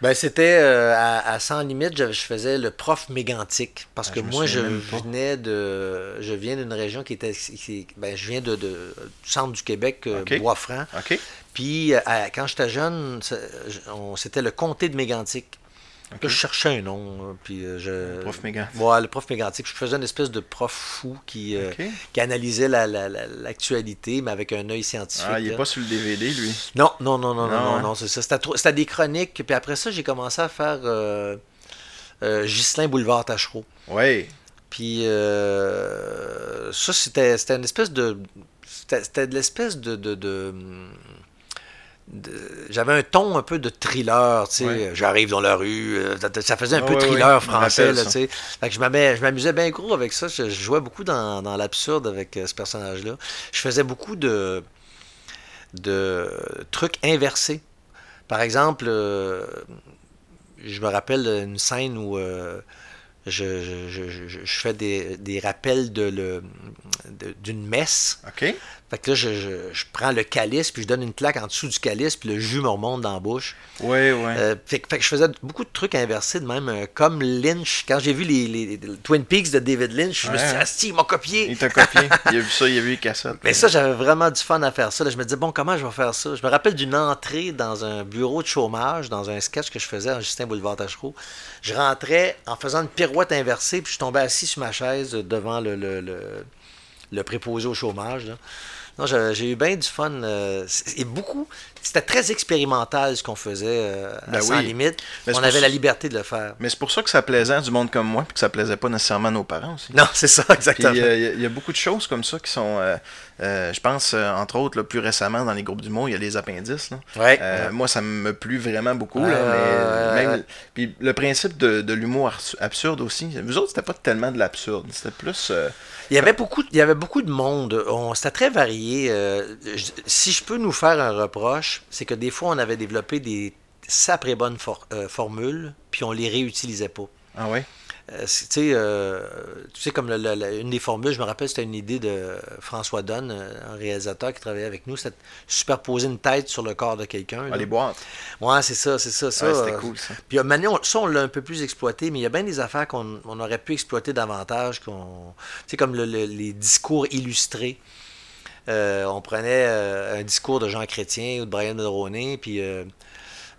Ben, c'était euh, à, à Sans Limite, je, je faisais le prof mégantique. Parce Ah, que je moi, je venais de. Je viens d'une région qui était. qui- ben, je viens de, de- du centre du Québec. Bois-Franc. Puis, à- quand j'étais jeune, c'était le comté de Mégantic. Là, je cherchais un nom. euh, Puis, euh, je... Le prof Mégantic. Ouais, le prof Mégantic. Je faisais une espèce de prof fou qui, euh, qui analysait la- la- la- l'actualité, mais avec un œil scientifique. Ah, il est là. pas sur le DVD, lui? Non, non, non, non, non, Non, non, hein? non, c'est ça. C'était, des chroniques. Puis après ça, j'ai commencé à faire euh, euh, Ghislain Boulevard Tachereau. Ouais. Puis euh, ça, c'était, une espèce de. C'était, c'était de l'espèce de. de, de- de- j'avais un ton un peu de thriller, tu sais. Ouais. J'arrive dans la rue. euh, ça- faisait un peu ouais, thriller ouais, français, là, tu sais. Fait que je m'amusais bien gros avec ça. Je, jouais beaucoup dans, dans l'absurde avec euh, ce personnage-là. Je faisais beaucoup de, de trucs inversés. Par exemple, euh, je me rappelle une scène où euh, Je, je- je- fais des, des rappels de le- de- d'une messe. OK. Fait que là, je, prends le calice, puis je donne une claque en dessous du calice, puis le jus me remonte dans la bouche. Oui, oui. Euh, fait, que- fait que je faisais beaucoup de trucs inversés de même, euh, comme Lynch. Quand j'ai vu les, les- les Twin Peaks de David Lynch, je me suis dit, ah, si, il m'a copié. Il t'a copié. il a vu ça, il a vu les cassettes. Mais ça, j'avais vraiment du fun à faire ça. là. Je me disais, bon, comment je vais faire ça? Je me rappelle d'une entrée dans un bureau de chômage, dans un sketch que je faisais en Justin Boulevard Tachereau. Je rentrais en faisant une pirouette inversée, puis je tombais assis sur ma chaise devant le, le, le- préposé au chômage. Non, j'ai eu bien du fun. euh, et beaucoup, c'était très expérimental ce qu'on faisait euh, à Ben sans oui. limite. Mais On avait la liberté de le faire. Mais c'est pour ça que ça plaisait à du monde comme moi, puis que ça plaisait pas nécessairement à nos parents aussi. Non, c'est ça, Puis exactement. euh, il y, a- il y a beaucoup de choses comme ça qui sont, euh, euh, je pense, euh, entre autres, là, plus récemment dans les groupes d'humour, il y a les appendices. là. Ouais. Euh, Moi, ça me plu vraiment beaucoup. Là, mais même-. Puis le principe de, de l'humour absurde aussi. Vous autres, c'était pas tellement de l'absurde. C'était plus. Il y avait beaucoup, il y avait beaucoup de monde. On- C'était très varié. euh, si je peux nous faire un reproche, c'est que des fois, on avait développé des sacrées bonnes euh, formules, puis on les réutilisait pas. Ah ouais? Euh, tu sais, euh, tu sais, comme le- une des formules, je me rappelle, c'était une idée de François Donne, euh, un réalisateur qui travaillait avec nous, c'était de superposer une tête sur le corps de quelqu'un. Ah, les boîtes. Ouais, c'est ça, c'est ça. ça Ouais, c'était cool, ça. Puis maintenant, ça, on l'a un peu plus exploité, mais il y a bien des affaires qu'on on aurait pu exploiter davantage. qu'on Tu sais, comme le- le- les discours illustrés. Euh, on prenait euh, un discours de Jean Chrétien ou de Brian Mulroney, puis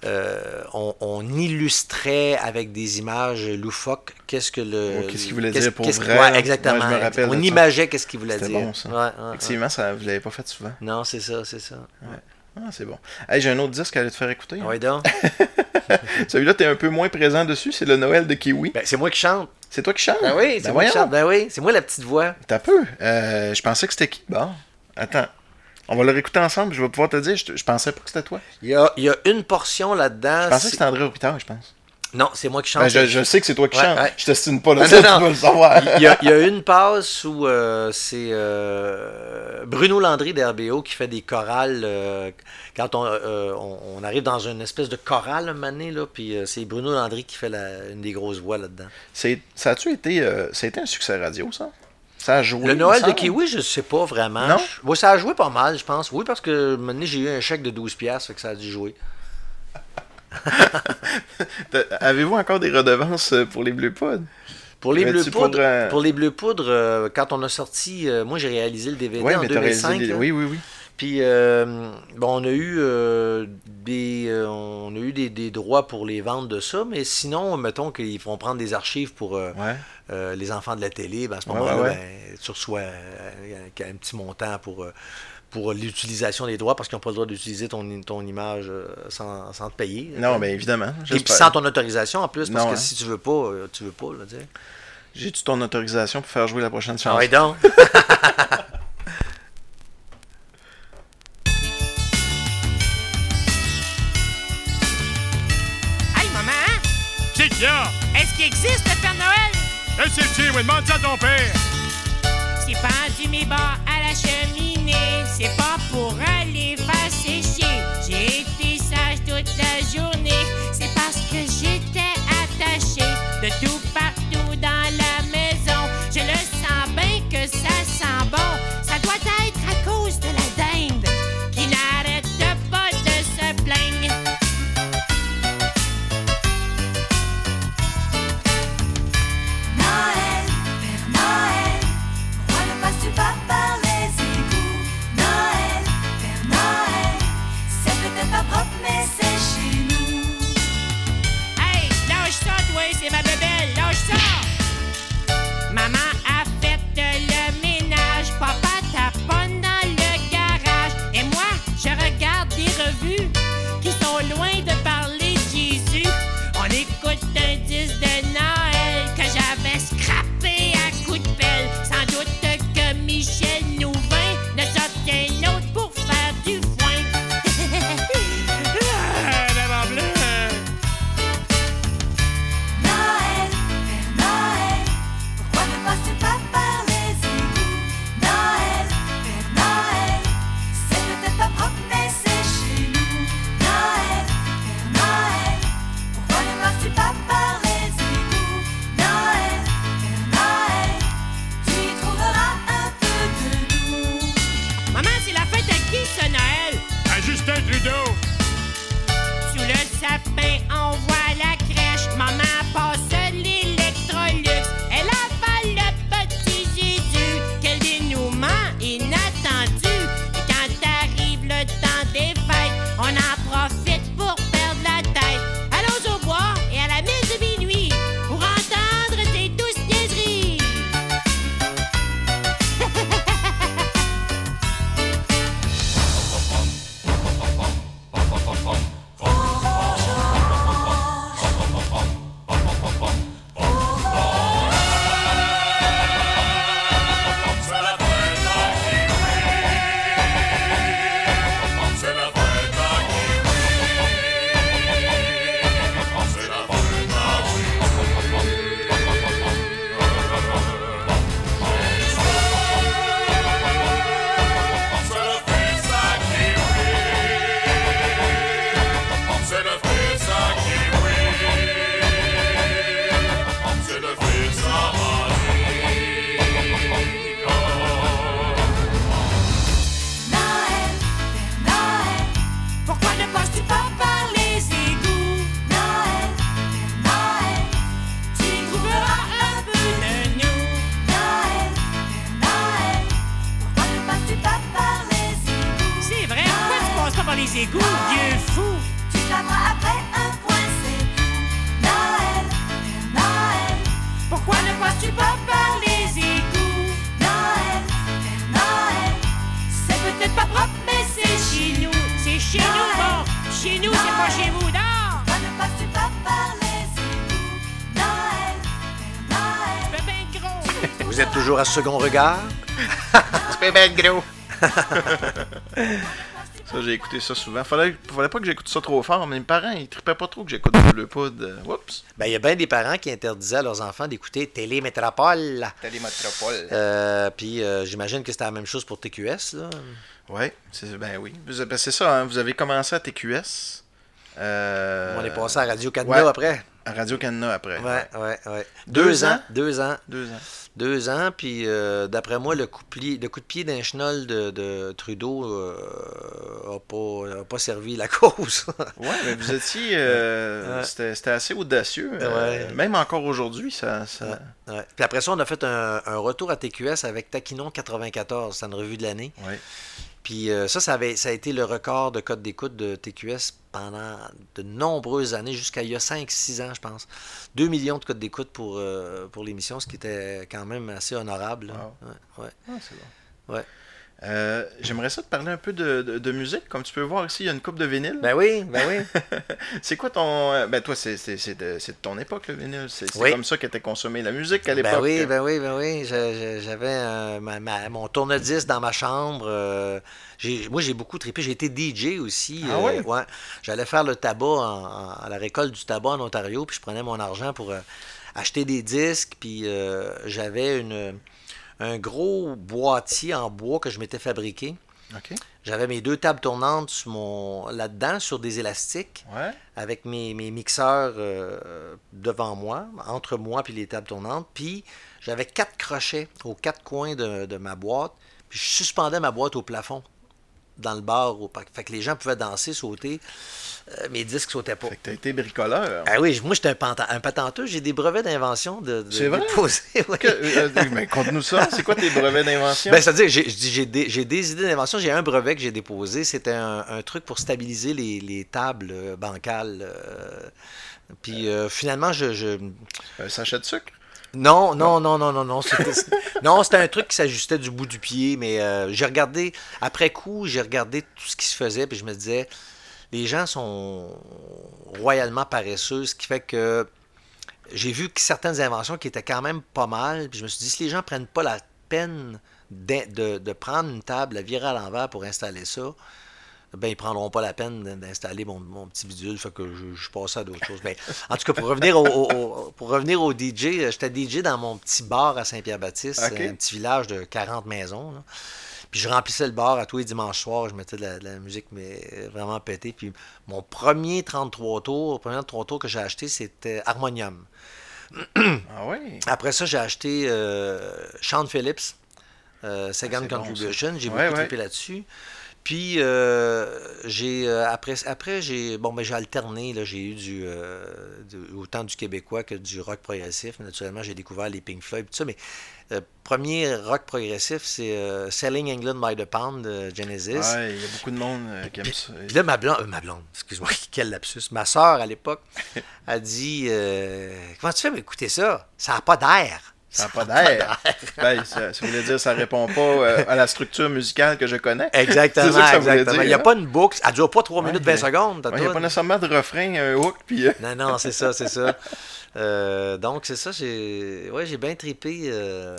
euh, on, on illustrait avec des images loufoques qu'est-ce que le. Oh, qu'est-ce qu'il voulait dire pour qu'est-ce- vrai, ouais, exactement. Ouais, rappelle on imageait qu'est-ce qu'il voulait dire. bon, ça. Ouais. Effectivement, ça, vous l'avez pas fait souvent. Non, c'est ça, c'est ça. Ah, c'est bon. Hey, j'ai un autre disque à aller te faire écouter. hein. Ouais, donc. Celui-là, t'es un peu moins présent dessus. C'est le Noël de Kiwi. Ben, c'est moi qui chante. C'est toi qui chantes? Ben oui, c'est Ben moi qui chante. Ben oui, c'est moi la petite voix. T'as peu. Euh, je pensais que c'était qui? Bon. Attends. On va le réécouter ensemble. Je vais pouvoir te dire. Je, je pensais pas que c'était toi. Il y a, il y a une portion là-dedans. Je pensais que c'était André Hôpital, je pense. Non, c'est moi qui chante. Ben, je, je sais que c'est toi qui Ouais, chantes. ouais. Je t'estime pas là. Ça, non, tu non. le savoir. Il y, a, il y a une passe où euh, c'est euh, Bruno Landry d'RBO qui fait des chorales. euh, quand on, on, on arrive dans une espèce de chorale un donné, là, puis c'est Bruno Landry qui fait la- une des grosses voix là-dedans. Ça a-tu été, ça a été un succès radio, ça? Ça a joué. Le Noël de. Kiwi, je sais pas vraiment. Non? Je- ouais, ça a joué pas mal, je pense. Oui, parce que donné, j'ai eu un chèque de 12$, piastres, fait que ça a dû jouer. Avez-vous encore des redevances euh, pour les Bleu Pods? Pour les bleus poudres, pour les bleus poudres, euh, quand on a sorti, euh, moi j'ai réalisé le DVD en mais t'as réalisé 2005. les- là. Oui, oui, oui. Puis euh, bon, on a eu euh, des euh, on a eu des, des droits pour les ventes de ça, mais sinon, mettons qu'ils vont prendre des archives pour Ouais. les enfants de la télé, ben, à ce moment-là, ouais, ouais. ben, tu reçois un, un petit montant pour, pour l'utilisation des droits parce qu'ils n'ont pas le droit d'utiliser ton, ton image sans, sans te payer. Non, mais évidemment. Et puis sans ton autorisation en plus, parce Non, que hein. si tu veux pas, tu veux pas. J'ai-tu ton autorisation pour faire jouer la prochaine Ah chanson? ouais, donc. Est-ce qu'il existe le Père Noël? Eh, c'est qui? Oui, demande ça à ton père. C'est pendu mes bas à la cheminée. C'est pas pour aller faire sécher. J'ai été sage toute la journée. C'est parce que j'étais attaché de tout partout dans la maison. Je le sens bien que ça sent bon. Ça doit être second regard? Tu fais bien gros. ça, j'ai écouté ça souvent. Fallait, fallait pas que j'écoute ça trop fort, mais mes parents, ils trippaient pas trop que j'écoute Bleu Poudre. Oups. Ben, il y a bien des parents qui interdisaient à leurs enfants d'écouter Télémétropole. Télémétropole. Euh, puis euh, j'imagine que c'était la même chose pour TQS. Là. Ouais, c'est, ben oui. Vous- ben, c'est ça, hein, vous avez commencé à TQS. euh, On est passé à Radio Canada ouais. après. À Radio-Canada après. Ouais, ouais, ouais. Deux Deux, ans? ans. Deux ans. Deux ans. Deux ans, puis euh, d'après moi, le coup, de pied- le coup de pied d'un chenol de, de Trudeau n'a pas, a pas servi la cause. Ouais, mais vous étiez. euh, Ouais. c'était, c'était assez audacieux. euh, Ouais. Même encore aujourd'hui, ça. ça... Ouais. Puis après ça, on a fait un, un retour à TQS avec Taquinon 94, c'est une revue de l'année. Ouais. Puis euh, ça, ça, avait, ça a été le record de code d'écoute de TQS pendant de nombreuses années, jusqu'à il y a 5-6 ans, je pense. 2 millions de codes d'écoute pour, euh, pour l'émission, ce qui était quand même assez honorable. Wow. Ouais, ouais. Ah, c'est bon. Ouais. Euh, j'aimerais ça te parler un peu de, de- de musique. Comme tu peux voir ici, il y a une coupe de vinyle. Ben oui, ben oui. C'est quoi ton. euh, Ben toi, c'est, c'est, c'est de, c'est de ton époque, le vinyle. C'est, Oui. comme ça qu'était consommée la musique à l'époque. Ben oui, ben oui, ben oui. J'avais euh, mon tourne-disque dans ma chambre. euh, j'ai- moi, j'ai beaucoup trippé. J'ai été DJ aussi. Ah oui? ouais. J'allais faire le tabac en- en- à la récolte du tabac en Ontario, puis je prenais mon argent pour acheter des disques, puis euh, j'avais une un gros boîtier en bois que je m'étais fabriqué. J'avais mes deux tables tournantes sur mon là-dedans sur des élastiques Ouais. avec mes, mes mixeurs euh, devant moi, entre moi et les tables tournantes. Puis j'avais quatre crochets aux quatre coins de, de ma boîte. Puis je suspendais ma boîte au plafond dans le bar. Au, fait que les gens pouvaient danser, sauter. Euh, mes disques sautaient pas. Fait que t'as été bricoleur. Ah oui, moi j'étais un, un patenteux. J'ai des brevets d'invention de, de C'est vrai? déposer, oui. Que- euh, euh, ben, conte-nous ça. C'est quoi tes brevets d'invention? Ben, c'est-à-dire, j'ai, j'ai des, j'ai des idées d'invention. J'ai un brevet que j'ai déposé. C'était un, un truc pour stabiliser les, les tables euh, bancales. euh, puis finalement, je, je- Un sachet de sucre? Non, non, non, non, non, non. Non, c'était un truc qui s'ajustait du bout du pied. Mais euh, j'ai regardé, après coup, j'ai regardé tout ce qui se faisait. Puis je me disais, les gens sont royalement paresseux, ce qui fait que j'ai vu que certaines inventions qui étaient quand même pas mal. Puis je me suis dit, si les gens prennent pas la peine d'in- de, de prendre une table, la virer à l'envers pour installer ça, ben ils prendront pas la peine d'in- d'installer mon, mon petit bidule. Fait que je, je suis passé à d'autres choses. Mais en tout cas, pour revenir au, au- au- pour revenir au DJ, euh, j'étais DJ dans mon petit bar à Saint-Pierre-Baptiste, un petit village de 40 maisons. là. Puis je remplissais le bar à tous les dimanches soirs, je mettais de la, de la musique mais euh, vraiment pétée. Puis mon premier 33 tours, le premier 33 tours que j'ai acheté, c'était Harmonium. Ah oui? Après ça, j'ai acheté euh, Sean Phillips, euh, Second Ah, bon, Contribution. j'ai Ouais, beaucoup ouais. là-dessus. Puis euh, j'ai euh, après après j'ai bon ben j'ai alterné là j'ai eu du, euh, du- autant du québécois que du rock progressif naturellement j'ai découvert les Pink Floyd tout ça mais euh, premier rock progressif c'est euh, Selling England by the Pound de Genesis Ouais, il y a beaucoup de monde qui aime ça. puis là, ma blonde, euh, ma blonde, excuse-moi, quel lapsus. Ma soeur, à l'époque, a dit Comment tu fais pour écouter ça? Ça n'a pas d'air. Ça n'a pas d'air. Ben, ça, ça voulait dire ça répond pas euh, à la structure musicale que je connais. Exactement, ça exactement. dire, Il n'y a hein? pas une boucle. Elle dure pas 3 Ouais, minutes 20 mais- secondes. Ouais, Il n'y a pas nécessairement de refrain, un hook, puis. euh, Non, non, c'est ça, c'est ça. Euh, donc, c'est ça, j'ai ouais, j'ai bien trippé. euh,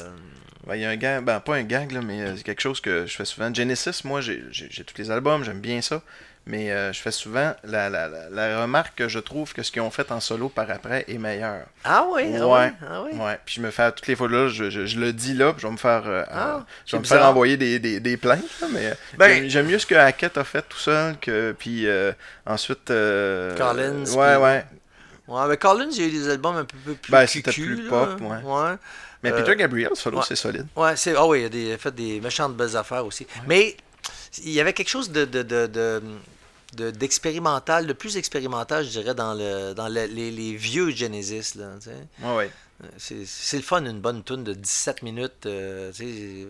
ben, il y a un gag, ben pas un gag, là, mais c'est quelque chose que je fais souvent. Genesis, moi, j'ai tous les albums, j'aime bien ça. Mais euh, je fais souvent la, la, la, la remarque que je trouve que ce qu'ils ont fait en solo par après est meilleur. Ah oui, ah Ouais. oui, ah oui. Ouais, puis je me fais toutes les fois là, je, je- je le dis là, puis je vais me faire, euh, Ah, euh, je vais me faire envoyer des, des, des plaintes, là, mais euh, Ben- j'aime- mieux ce que Hackett a fait tout seul que puis euh, ensuite euh, Collins, ouais puis- ouais. Ouais, mais Collins, il y a eu des albums un peu, peu plus Ben, c'était plus là. pop, ouais. ouais. Mais Euh, Peter Gabriel solo c'est solide. Ouais, c'est. Ah oui, il a des- fait des méchantes belles affaires aussi. Mais il y avait quelque chose de, de, de, de- de- d'expérimental, de plus expérimental, je dirais, dans, le, dans le- les, les vieux Genesis. Là, tu sais. Ouais ouais. c'est, le fun, une bonne tune de 17 minutes. euh, c'est-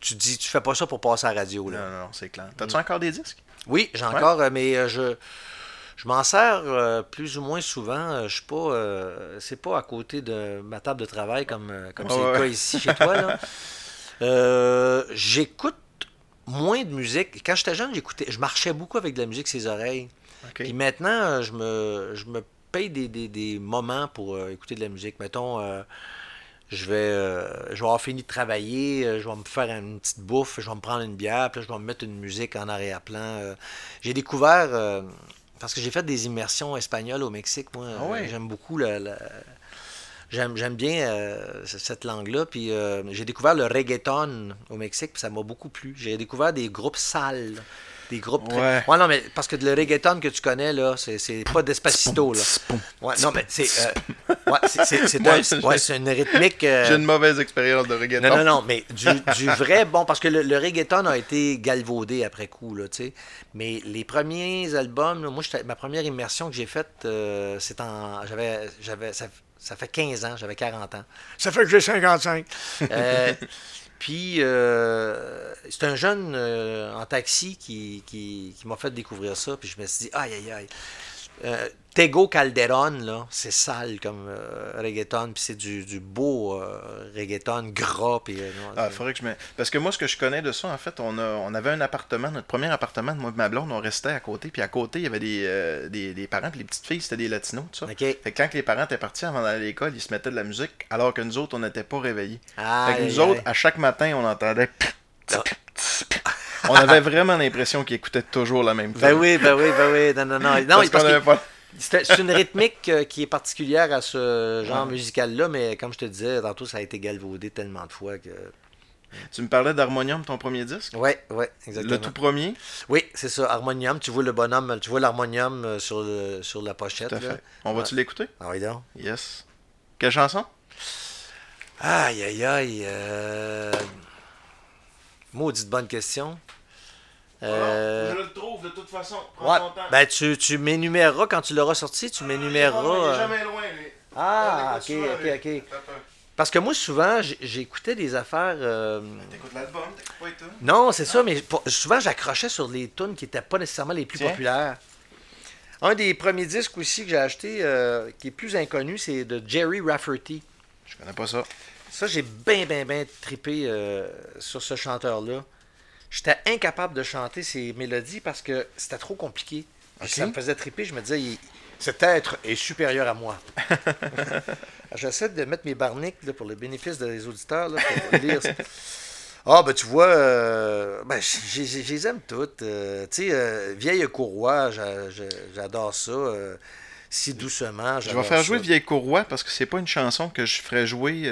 tu dis, tu fais pas ça pour passer à la radio. Là. Non, non, c'est clair. Mm. T'as-tu encore des disques? Oui, j'ai encore, euh, mais euh, je, je m'en sers euh, plus ou moins souvent. Euh, Je suis pas, euh, c'est pas à côté de ma table de travail comme, euh, comme c'est Ouais, le cas ici chez toi. Là. Euh, j'écoute moins de musique. Quand j'étais jeune, j'écoutais, je marchais beaucoup avec de la musique ses oreilles. OK. Puis maintenant, je me, je me paye des, des- des moments pour euh, écouter de la musique. Mettons, euh, je vais, euh, je vais avoir fini de travailler, je vais me faire une petite bouffe, je vais me prendre une bière, puis là, je vais me mettre une musique en arrière-plan. J'ai découvert, parce que j'ai fait des immersions espagnoles au Mexique, moi, Ah ouais? j'aime beaucoup la... la- J'aime, j'aime bien euh, cette langue-là. Puis euh, j'ai découvert le reggaeton au Mexique, puis ça m'a beaucoup plu. J'ai découvert des groupes sales. Des groupes très- Ouais. non, mais parce que le reggaeton que tu connais, là, c'est, c'est pas Despacito, là. Ouais, non, mais c'est. euh, ouais, c'est, c'est, c'est un- Ouais, ouais, c'est une rythmique. J'ai une mauvaise expérience de reggaeton. non, non, non, mais du, du vrai bon, parce que le, le reggaeton a été galvaudé après coup, là, tu sais. Mais les premiers albums, là, moi, ma première immersion que j'ai faite, c'est en. J'avais. j'avais ça, ça fait 15 ans, j'avais 40 ans. Ça fait que j'ai 55. Euh, puis, euh, c'est un jeune euh, en taxi qui, qui, qui m'a fait découvrir ça. Puis je me suis dit, aïe, aïe, aïe. Euh, Tego Calderon, là, c'est sale comme euh, reggaeton, puis c'est du, du beau euh, reggaeton gras. Non, Ah, faudrait que je me... Parce que moi, ce que je connais de ça, en fait, on, a, on avait un appartement, notre premier appartement, moi et ma blonde, on restait à côté, puis à côté, il y avait des, des, des parents, puis les petites filles, c'était des latinos, tout ça. OK. Fait que quand les parents étaient partis avant d'aller à l'école, ils se mettaient de la musique, alors que nous autres, on n'était pas réveillés. Aïe, fait que nous autres, à chaque matin, on entendait... On avait vraiment l'impression qu'ils écoutaient toujours la même Ben tune. oui, ben oui, ben oui. Non, non, non. non parce parce pas... c'est une rythmique euh, qui est particulière à ce genre musical-là, mais comme je te disais, tantôt, ça a été galvaudé tellement de fois que. Tu me parlais d'Harmonium, ton premier disque? Ouais, ouais, exactement. Le tout premier? Oui, c'est ça, harmonium. Tu vois le bonhomme, tu vois l'harmonium euh, sur, le, sur la pochette. Tout à là. fait. On va-tu l'écouter? Ah oui, donc. Yes. Quelle chanson? Aïe, aïe, aïe. Euh... Maudite bonne question. Euh, Je le trouve de toute façon. ouais, ben tu, tu m'énuméreras quand tu l'auras sorti, tu m'énuméreras. euh, loin, lui. Ah, ok, ok, ok. Parce que moi, souvent, j'écoutais des affaires. euh, T'écoutes l'album, t'écoutes pas et tout? Non, c'est ça, mais pour- souvent, j'accrochais sur les tunes qui n'étaient pas nécessairement les plus Tiens. populaires. Un des premiers disques aussi que j'ai acheté, euh, qui est plus inconnu, c'est de Jerry Rafferty. Je connais pas ça. Ça, j'ai bien, bien, bien trippé euh, sur ce chanteur-là. J'étais incapable de chanter ces mélodies parce que c'était trop compliqué. Ça me faisait tripper. Je me disais, il- cet être est supérieur à moi. J'essaie de mettre mes barniques là, pour le bénéfice des auditeurs là, pour lire. Ah, ben tu vois, euh, ben, je les aime toutes. euh, tu sais, euh, Vieille Courroie, j'a- j'a- j'adore ça. si doucement, Je vais faire jouer Vieille Courroie parce que c'est pas une chanson que je ferais jouer.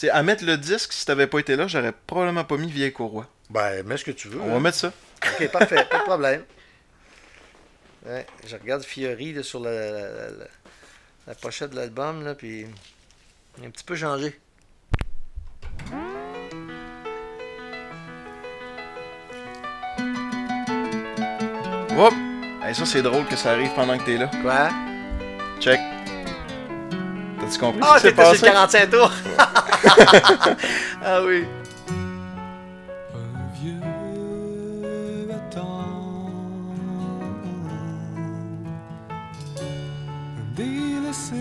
Sais, à mettre le disque, si t'avais pas été là, j'aurais probablement pas mis Vieille Courroie. Ben, mets ce que tu veux. On hein. va mettre ça. Ok, parfait, pas de problème. Ouais, je regarde Fiori là, sur la, la- la- la- la pochette de l'album, là, puis il a un petit peu changé. Hop! Hey, ça, c'est drôle que ça arrive pendant que t'es là. Quoi? Check. T'as-tu compris Ah, ce qui s'est t'étais sur le passé? 45 tours! ah oui. Un vieux battant délaissé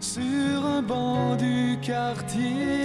sur un banc du quartier,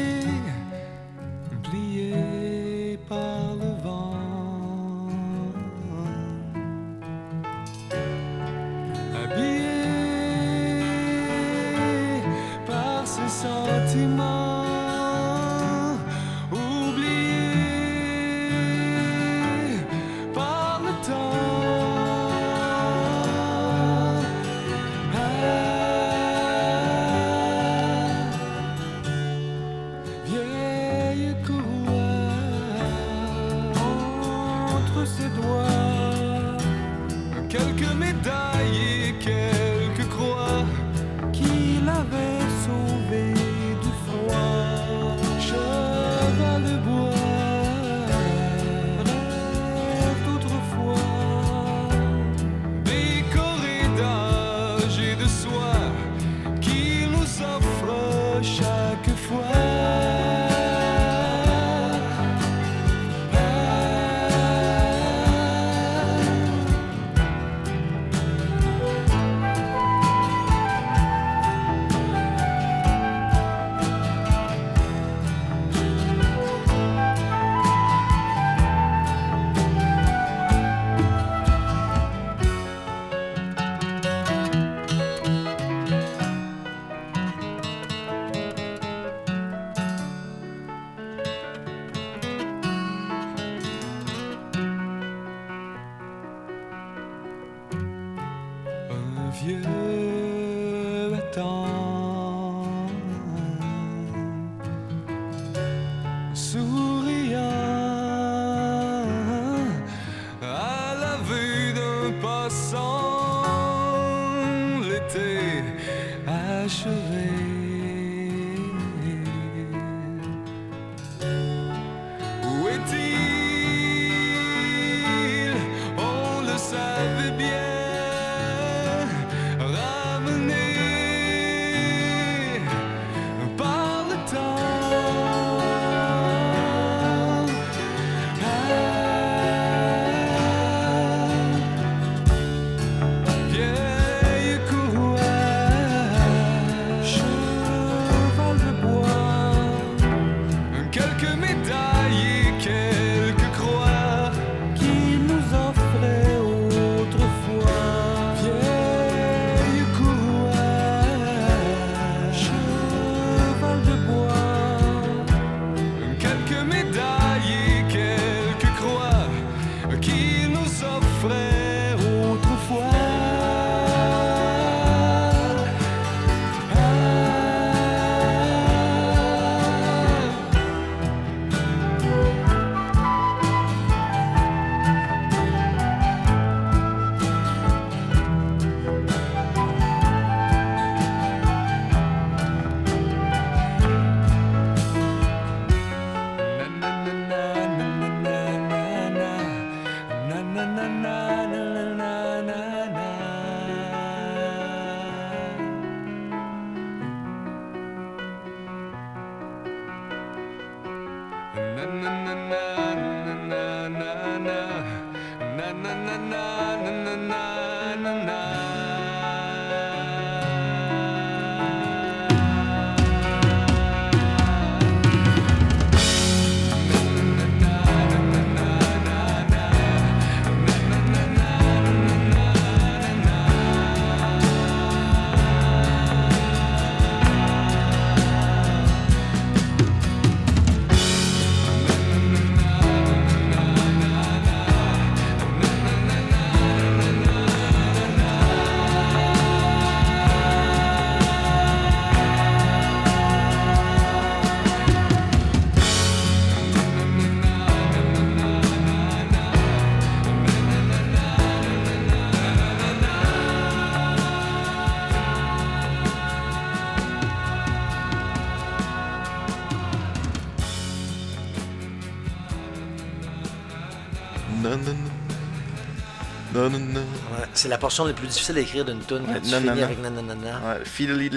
c'est la portion la plus difficile à écrire d'une tune quand tu non, finis non, non. avec nanana. Ouais, Fiddly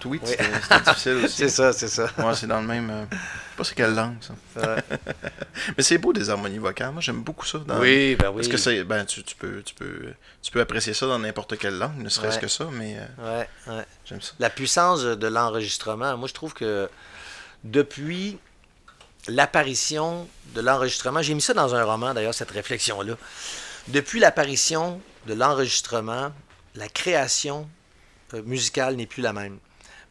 tweet, c'était difficile aussi. C'est ça, c'est ça. Ouais, c'est dans le même. euh, je sais pas c'est quelle langue, ça. Mais c'est beau des harmonies vocales. Moi, j'aime beaucoup ça. dans- Oui, ben oui. Parce que c'est, ben, tu, peux, tu, peux, tu peux apprécier ça dans n'importe quelle langue, ne serait-ce que ça, mais euh, Ouais, ouais. j'aime ça. La puissance de l'enregistrement, moi je trouve que depuis l'apparition de l'enregistrement, j'ai mis ça dans un roman d'ailleurs, cette réflexion-là. Depuis l'apparition de l'enregistrement, la création euh, musicale n'est plus la même.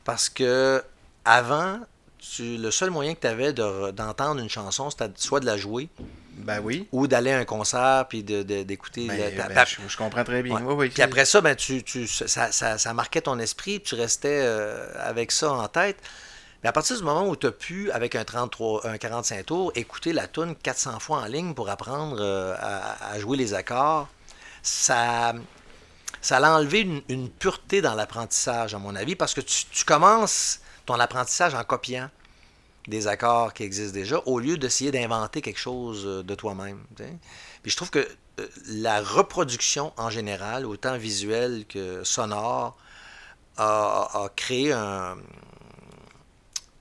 Parce que avant, tu- le seul moyen que tu avais de- d'entendre une chanson, c'était soit de la jouer Ben oui. ou d'aller à un concert puis de- de- d'écouter. Ben, ben, ta- je, je comprends très bien. Ouais. Oui, oui. Puis après ça, ben, tu, tu, ça, ça, ça marquait ton esprit, tu restais euh, avec ça en tête. Mais à partir du moment où tu as pu, avec un, 33, un 45 tours, écouter la tune 400 fois en ligne pour apprendre euh, à, à jouer les accords, ça, ça a enlevé une, une pureté dans l'apprentissage, à mon avis, parce que tu, commences ton apprentissage en copiant des accords qui existent déjà, au lieu d'essayer d'inventer quelque chose euh, de toi-même. Puis je trouve que euh, la reproduction en général, autant visuelle que sonore, a, créé un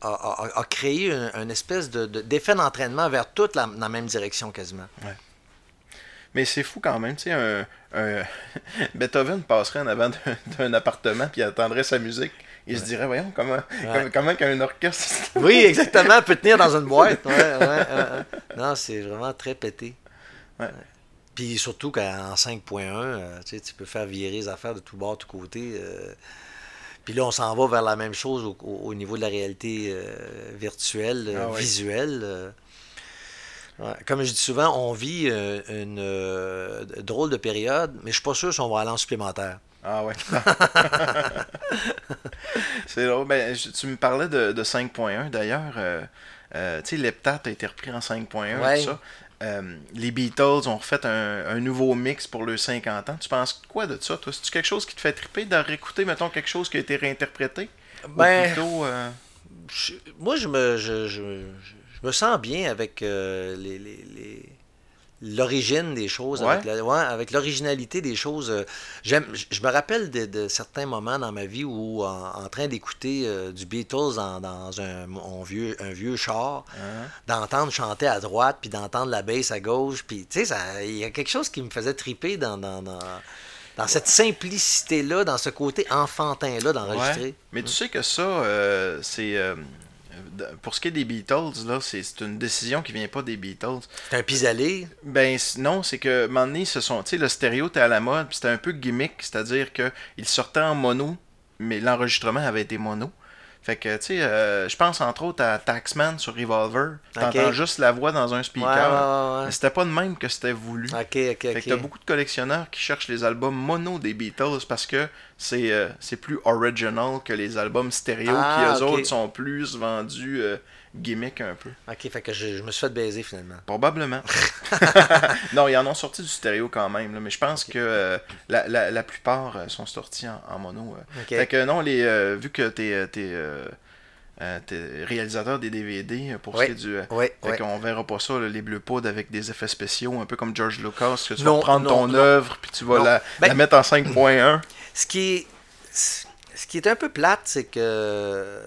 a, créé un, un espèce de- de- d'effet d'entraînement vers toute la, la même direction quasiment. Mais c'est fou quand même, tu sais, un, un- Beethoven passerait en avant d'un- appartement puis attendrait sa musique. Il se dirait, voyons, comment, comment, comment qu'un orchestre. Oui, exactement, peut tenir dans une boîte. Ouais. Non, c'est vraiment très pété. Puis surtout qu'en 5.1, euh, tu sais, tu peux faire virer les affaires de tout bord, de tout côté. euh. Puis là, on s'en va vers la même chose au, au- au niveau de la réalité euh, virtuelle, Ah visuelle. Ouais. Comme je dis souvent, on vit euh, une euh, drôle de période, mais je suis pas sûr si on va aller en supplémentaire. Ah ouais. c'est drôle. Ben, je- tu me parlais de, de 5.1 d'ailleurs. euh, euh, tu sais, l'heptate a été repris en 5.1 Ouais. tout ça. Euh, les Beatles ont refait un, un nouveau mix pour le 50 ans. Tu penses quoi de ça, toi? C'est-tu quelque chose qui te fait triper de réécouter, mettons, quelque chose qui a été réinterprété? Ou Ben, plutôt, je- moi, je me, je, je- je- me sens bien avec euh, les, les- les- l'origine des choses, Ouais. avec, la- ouais, avec l'originalité des choses. euh, j'aime, je me rappelle de, de certains moments dans ma vie où, en, en train d'écouter euh, du Beatles en- dans un, vieux, un vieux char, hein? d'entendre chanter à droite, puis d'entendre la basse à gauche, puis tu sais, il y a quelque chose qui me faisait triper dans, dans, dans, dans cette simplicité-là, dans ce côté enfantin-là d'enregistrer. Ouais. Mais tu sais que ça, euh, c'est. Euh, pour ce qui est des Beatles, là, c'est c'est une décision qui vient pas des Beatles. C'est un pis-aller. Ben non, c'est que à un moment donné, ce sont, tu sais, le stéréo était à la mode, puis c'était un peu gimmick, c'est-à-dire que il sortait en mono, mais l'enregistrement avait été mono. Fait que, tu sais, euh, je pense entre autres à Taxman sur Revolver. T'entends juste la voix dans un speaker. Ouais, ouais, ouais. Mais c'était pas de même que c'était voulu. Ok, ok, Fait que t'as beaucoup de collectionneurs qui cherchent les albums mono des Beatles parce que c'est euh, plus original que les albums stéréo Ah, qui eux ok. autres sont plus vendus euh, gimmick un peu. Ok, fait que je, je me suis fait baiser finalement. Probablement. non, ils en ont sorti du stéréo quand même, là, mais je pense que euh, la, la, la plupart euh, sont sortis en, en mono. euh. Fait que non, les, euh, vu que t'es es, réalisateur des DVD pour ce qui est du. Ouais, fait qu'on verra pas ça, là, les bleus poudres avec des effets spéciaux, un peu comme George Lucas, que tu Non, vas prendre non, ton œuvre puis tu vas Non. la, Ben- la mettre en 5.1. Ce qui est, ce qui est un peu plate, c'est que.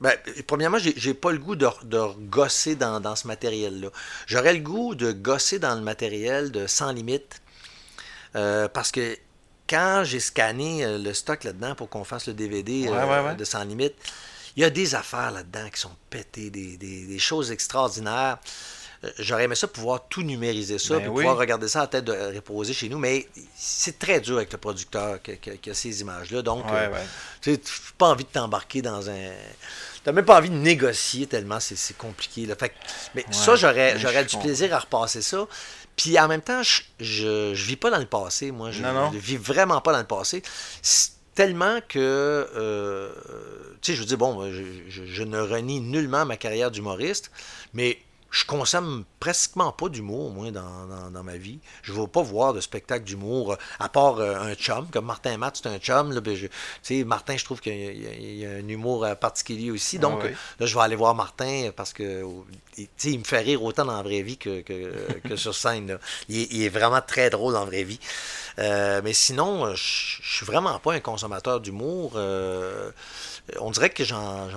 Ben, premièrement, j'ai pas le goût de, de gosser dans, dans ce matériel-là. J'aurais le goût de gosser dans le matériel de Sans Limite. euh, parce que quand j'ai scanné euh, le stock là-dedans pour qu'on fasse le DVD Ouais, euh, ouais, ouais. de Sans Limite, il y a des affaires là-dedans qui sont pétées, des, des- des choses extraordinaires. J'aurais aimé ça pouvoir tout numériser ça, Ben puis oui. pouvoir regarder ça à tête de reposer chez nous, mais c'est très dur avec le producteur qui que ces images-là. Donc, euh, tu pas envie de t'embarquer dans un. T'as même pas envie de négocier tellement c'est c'est compliqué. Là. Fait que- mais ça, j'aurais j'aurais du plaisir à repasser ça. Puis en même temps, je, je, je vis pas dans le passé, moi. Je, Non, non. je vis vraiment pas dans le passé. Tellement que, euh, tu sais, je veux dire, bon, je, je- je ne renie nullement ma carrière d'humoriste, mais je consomme pratiquement pas d'humour, moi, dans, dans- dans ma vie. Je ne vais pas voir de spectacle d'humour, euh, à part euh, un chum, comme Martin Matt, c'est un chum. Là, ben, je- tu sais, Martin, je trouve qu'il y, a- y un humour euh, particulier aussi. Donc, Ah oui. euh, là, je vais aller voir Martin parce que, il me fait rire autant dans la vraie vie que, que, que sur scène. là. Il, est, il est vraiment très drôle en vraie vie. Euh, mais sinon, je je suis vraiment pas un consommateur d'humour. euh, on dirait que j'en,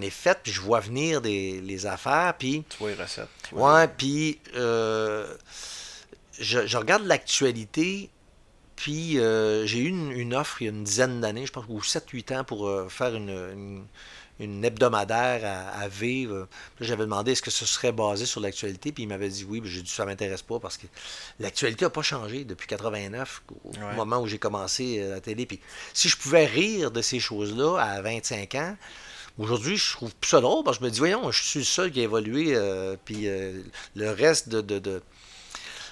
ai fait, puis je vois venir des, les affaires, puis... Tu les recettes. Ouais, puis euh, je, je regarde l'actualité, puis euh, j'ai eu une, une offre il y a une dizaine d'années, je pense, ou 7-8 ans, pour euh, faire une, une, une hebdomadaire à, à vivre. J'avais demandé est-ce que ce serait basé sur l'actualité, puis il m'avait dit oui, puis j'ai dit ça m'intéresse pas parce que l'actualité n'a pas changé depuis 89, au Ouais. moment où j'ai commencé la télé. Puis si je pouvais rire de ces choses-là à 25 ans, Aujourd'hui, je trouve plus ça drôle parce que je me dis, voyons, je suis le seul qui a évolué, euh, puis euh, le reste de, de- de-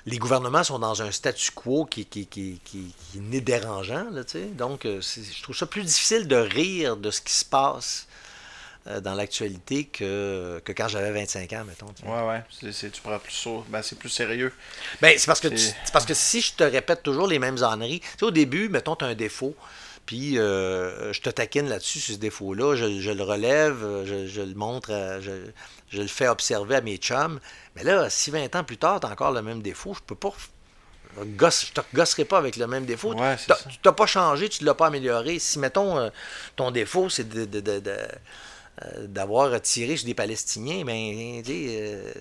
Les gouvernements sont dans un statu quo qui, qui, qui, qui, qui n'est dérangeant, là, tu sais. Donc, euh, je trouve ça plus difficile de rire de ce qui se passe dans l'actualité que, que quand j'avais 25 ans, mettons. tu sais. Ouais, ouais. Tu prends plus ça. Ben, c'est plus sérieux. Ben, c'est parce que tu- parce que si je te répète toujours les mêmes âneries, tu sais, au début, mettons, tu as un défaut, puis euh, je te taquine là-dessus, sur ce défaut-là, je, je le relève, euh, je, je le montre, à- je, je le fais observer à mes chums. Mais là, si 20 ans plus tard, tu as encore le même défaut, je peux pas. Gosse, je te gosserai pas avec le même défaut. Ouais, tu t'as pas changé, tu ne l'as pas amélioré. Si, mettons, euh, ton défaut, c'est de- de- de- de- euh, d'avoir tiré sur des Palestiniens, ben, tu sais, euh,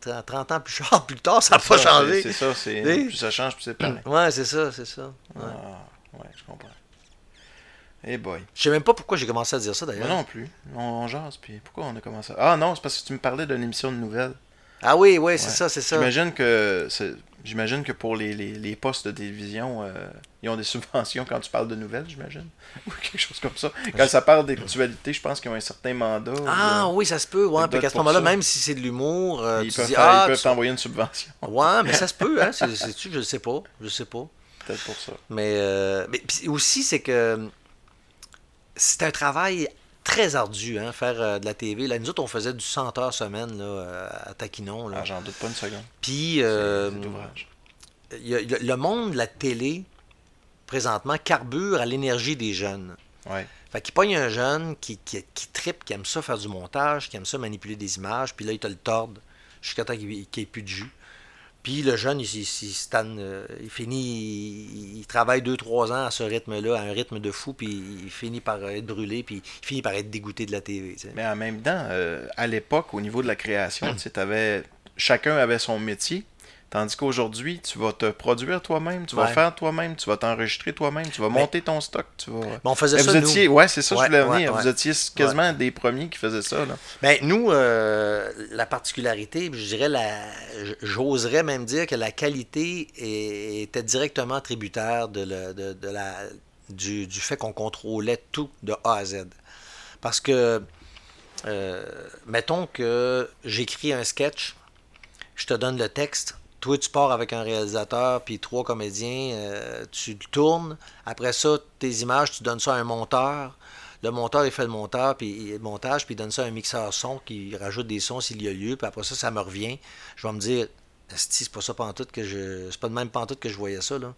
30, 30 ans plus tard, plus tard, ça n'a pas Ça, changé. C'est, ça. Plus ça change, plus c'est pareil. Ouais, c'est ça, c'est ça. Ouais. Ah, ouais, je comprends. Eh boy. Je sais même pas pourquoi j'ai commencé à dire ça Moi d'ailleurs. non plus. On, on jase, puis pourquoi on a commencé Ah non, c'est parce que tu me parlais d'une émission de nouvelles. Ah oui, oui, c'est Ouais. ça, c'est ça. J'imagine que j'imagine que pour les, les, les postes de télévision, euh, ils ont des subventions quand tu parles de nouvelles, j'imagine. Ou quelque chose comme ça. Quand ça parle d'actualité, je pense qu'ils ont un certain mandat. Ah ou, euh, oui, ça se peut. Ouais, puis ce moment-là, même si c'est de l'humour, euh, ils tu peuvent, dis faire- ah, ils peuvent tu- t'envoyer une subvention. ouais, mais ça se peut, hein. C'est, c'est-tu, je sais pas, je sais pas. peut-être pour ça. Mais, euh, mais aussi, c'est que c'est un travail très ardu, hein, faire euh, de la TV. Là, nous autres, on faisait du 100 heures semaine là, euh, à Taquinon. Là. Ah, J'en doute pas une seconde. Puis, euh, y a- y a- le monde de la télé, présentement, carbure à l'énergie des jeunes. Ouais. Fait qu'il pogne un jeune qui, qui, qui trippe, qui aime ça faire du montage, qui aime ça manipuler des images, puis là, il te le torde jusqu'à temps qu'il n'y ait plus de jus. Puis le jeune, il, euh, travaille 2-3 ans à ce rythme-là, à un rythme de fou, puis il finit par être brûlé, puis il finit par être dégoûté de la TV. Mais en même temps, euh, à l'époque, au niveau de la création, chacun avait son métier. Tandis qu'aujourd'hui, tu vas te produire toi-même, tu vas Ouais. faire toi-même, tu vas t'enregistrer toi-même, tu vas monter ton stock, tu vas. Mais on faisait Mais ça, vous nous. étiez, ouais, c'est ça, Ouais, je voulais venir. ouais. Vous étiez quasiment des premiers qui faisaient ça, là. Ben, nous, euh, la particularité, je dirais, la, j'oserais même dire que la qualité était directement tributaire de de- de la, du, du fait qu'on contrôlait tout de A à Z. Parce que, euh, mettons que j'écris un sketch, je te donne le texte, toi tu pars avec un réalisateur puis trois comédiens, euh, tu le tournes, après ça, tes images, tu donnes ça à un monteur, le monteur, il fait le monteur, puis montage, puis il donne ça à un mixeur son qui rajoute des sons s'il y a lieu, puis après ça, ça me revient. Je vais me dire, c'est pas ça pantoute que je. C'est pas de même pantoute que je voyais ça, là.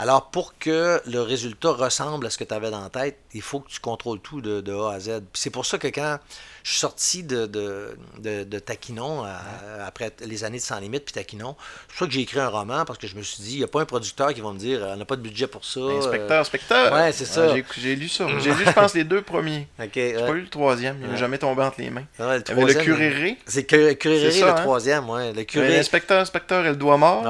Alors, pour que le résultat ressemble à ce que tu avais dans la tête, il faut que tu contrôles tout de, de A à Z. C'est pour ça que quand je suis sorti de, de, de, de Taquinon, à- après les années de Sans Limite, puis Taquinon, c'est pour ça que j'ai écrit un roman, parce que je me suis dit, il n'y a pas un producteur qui va me dire, on n'a pas de budget pour ça. euh, Inspecteur, inspecteur. Ouais, c'est ça. j'ai- J'ai lu ça. J'ai lu, je pense, les deux premiers. euh, OK, J'ai ouais. pas lu le troisième. Il Ouais. jamais tombé entre les mains. Le avait le troisième, curéré. C'est Curéré, le troisième, ouais. Le curé, L'inspecteur, inspecteur et le doigt mort.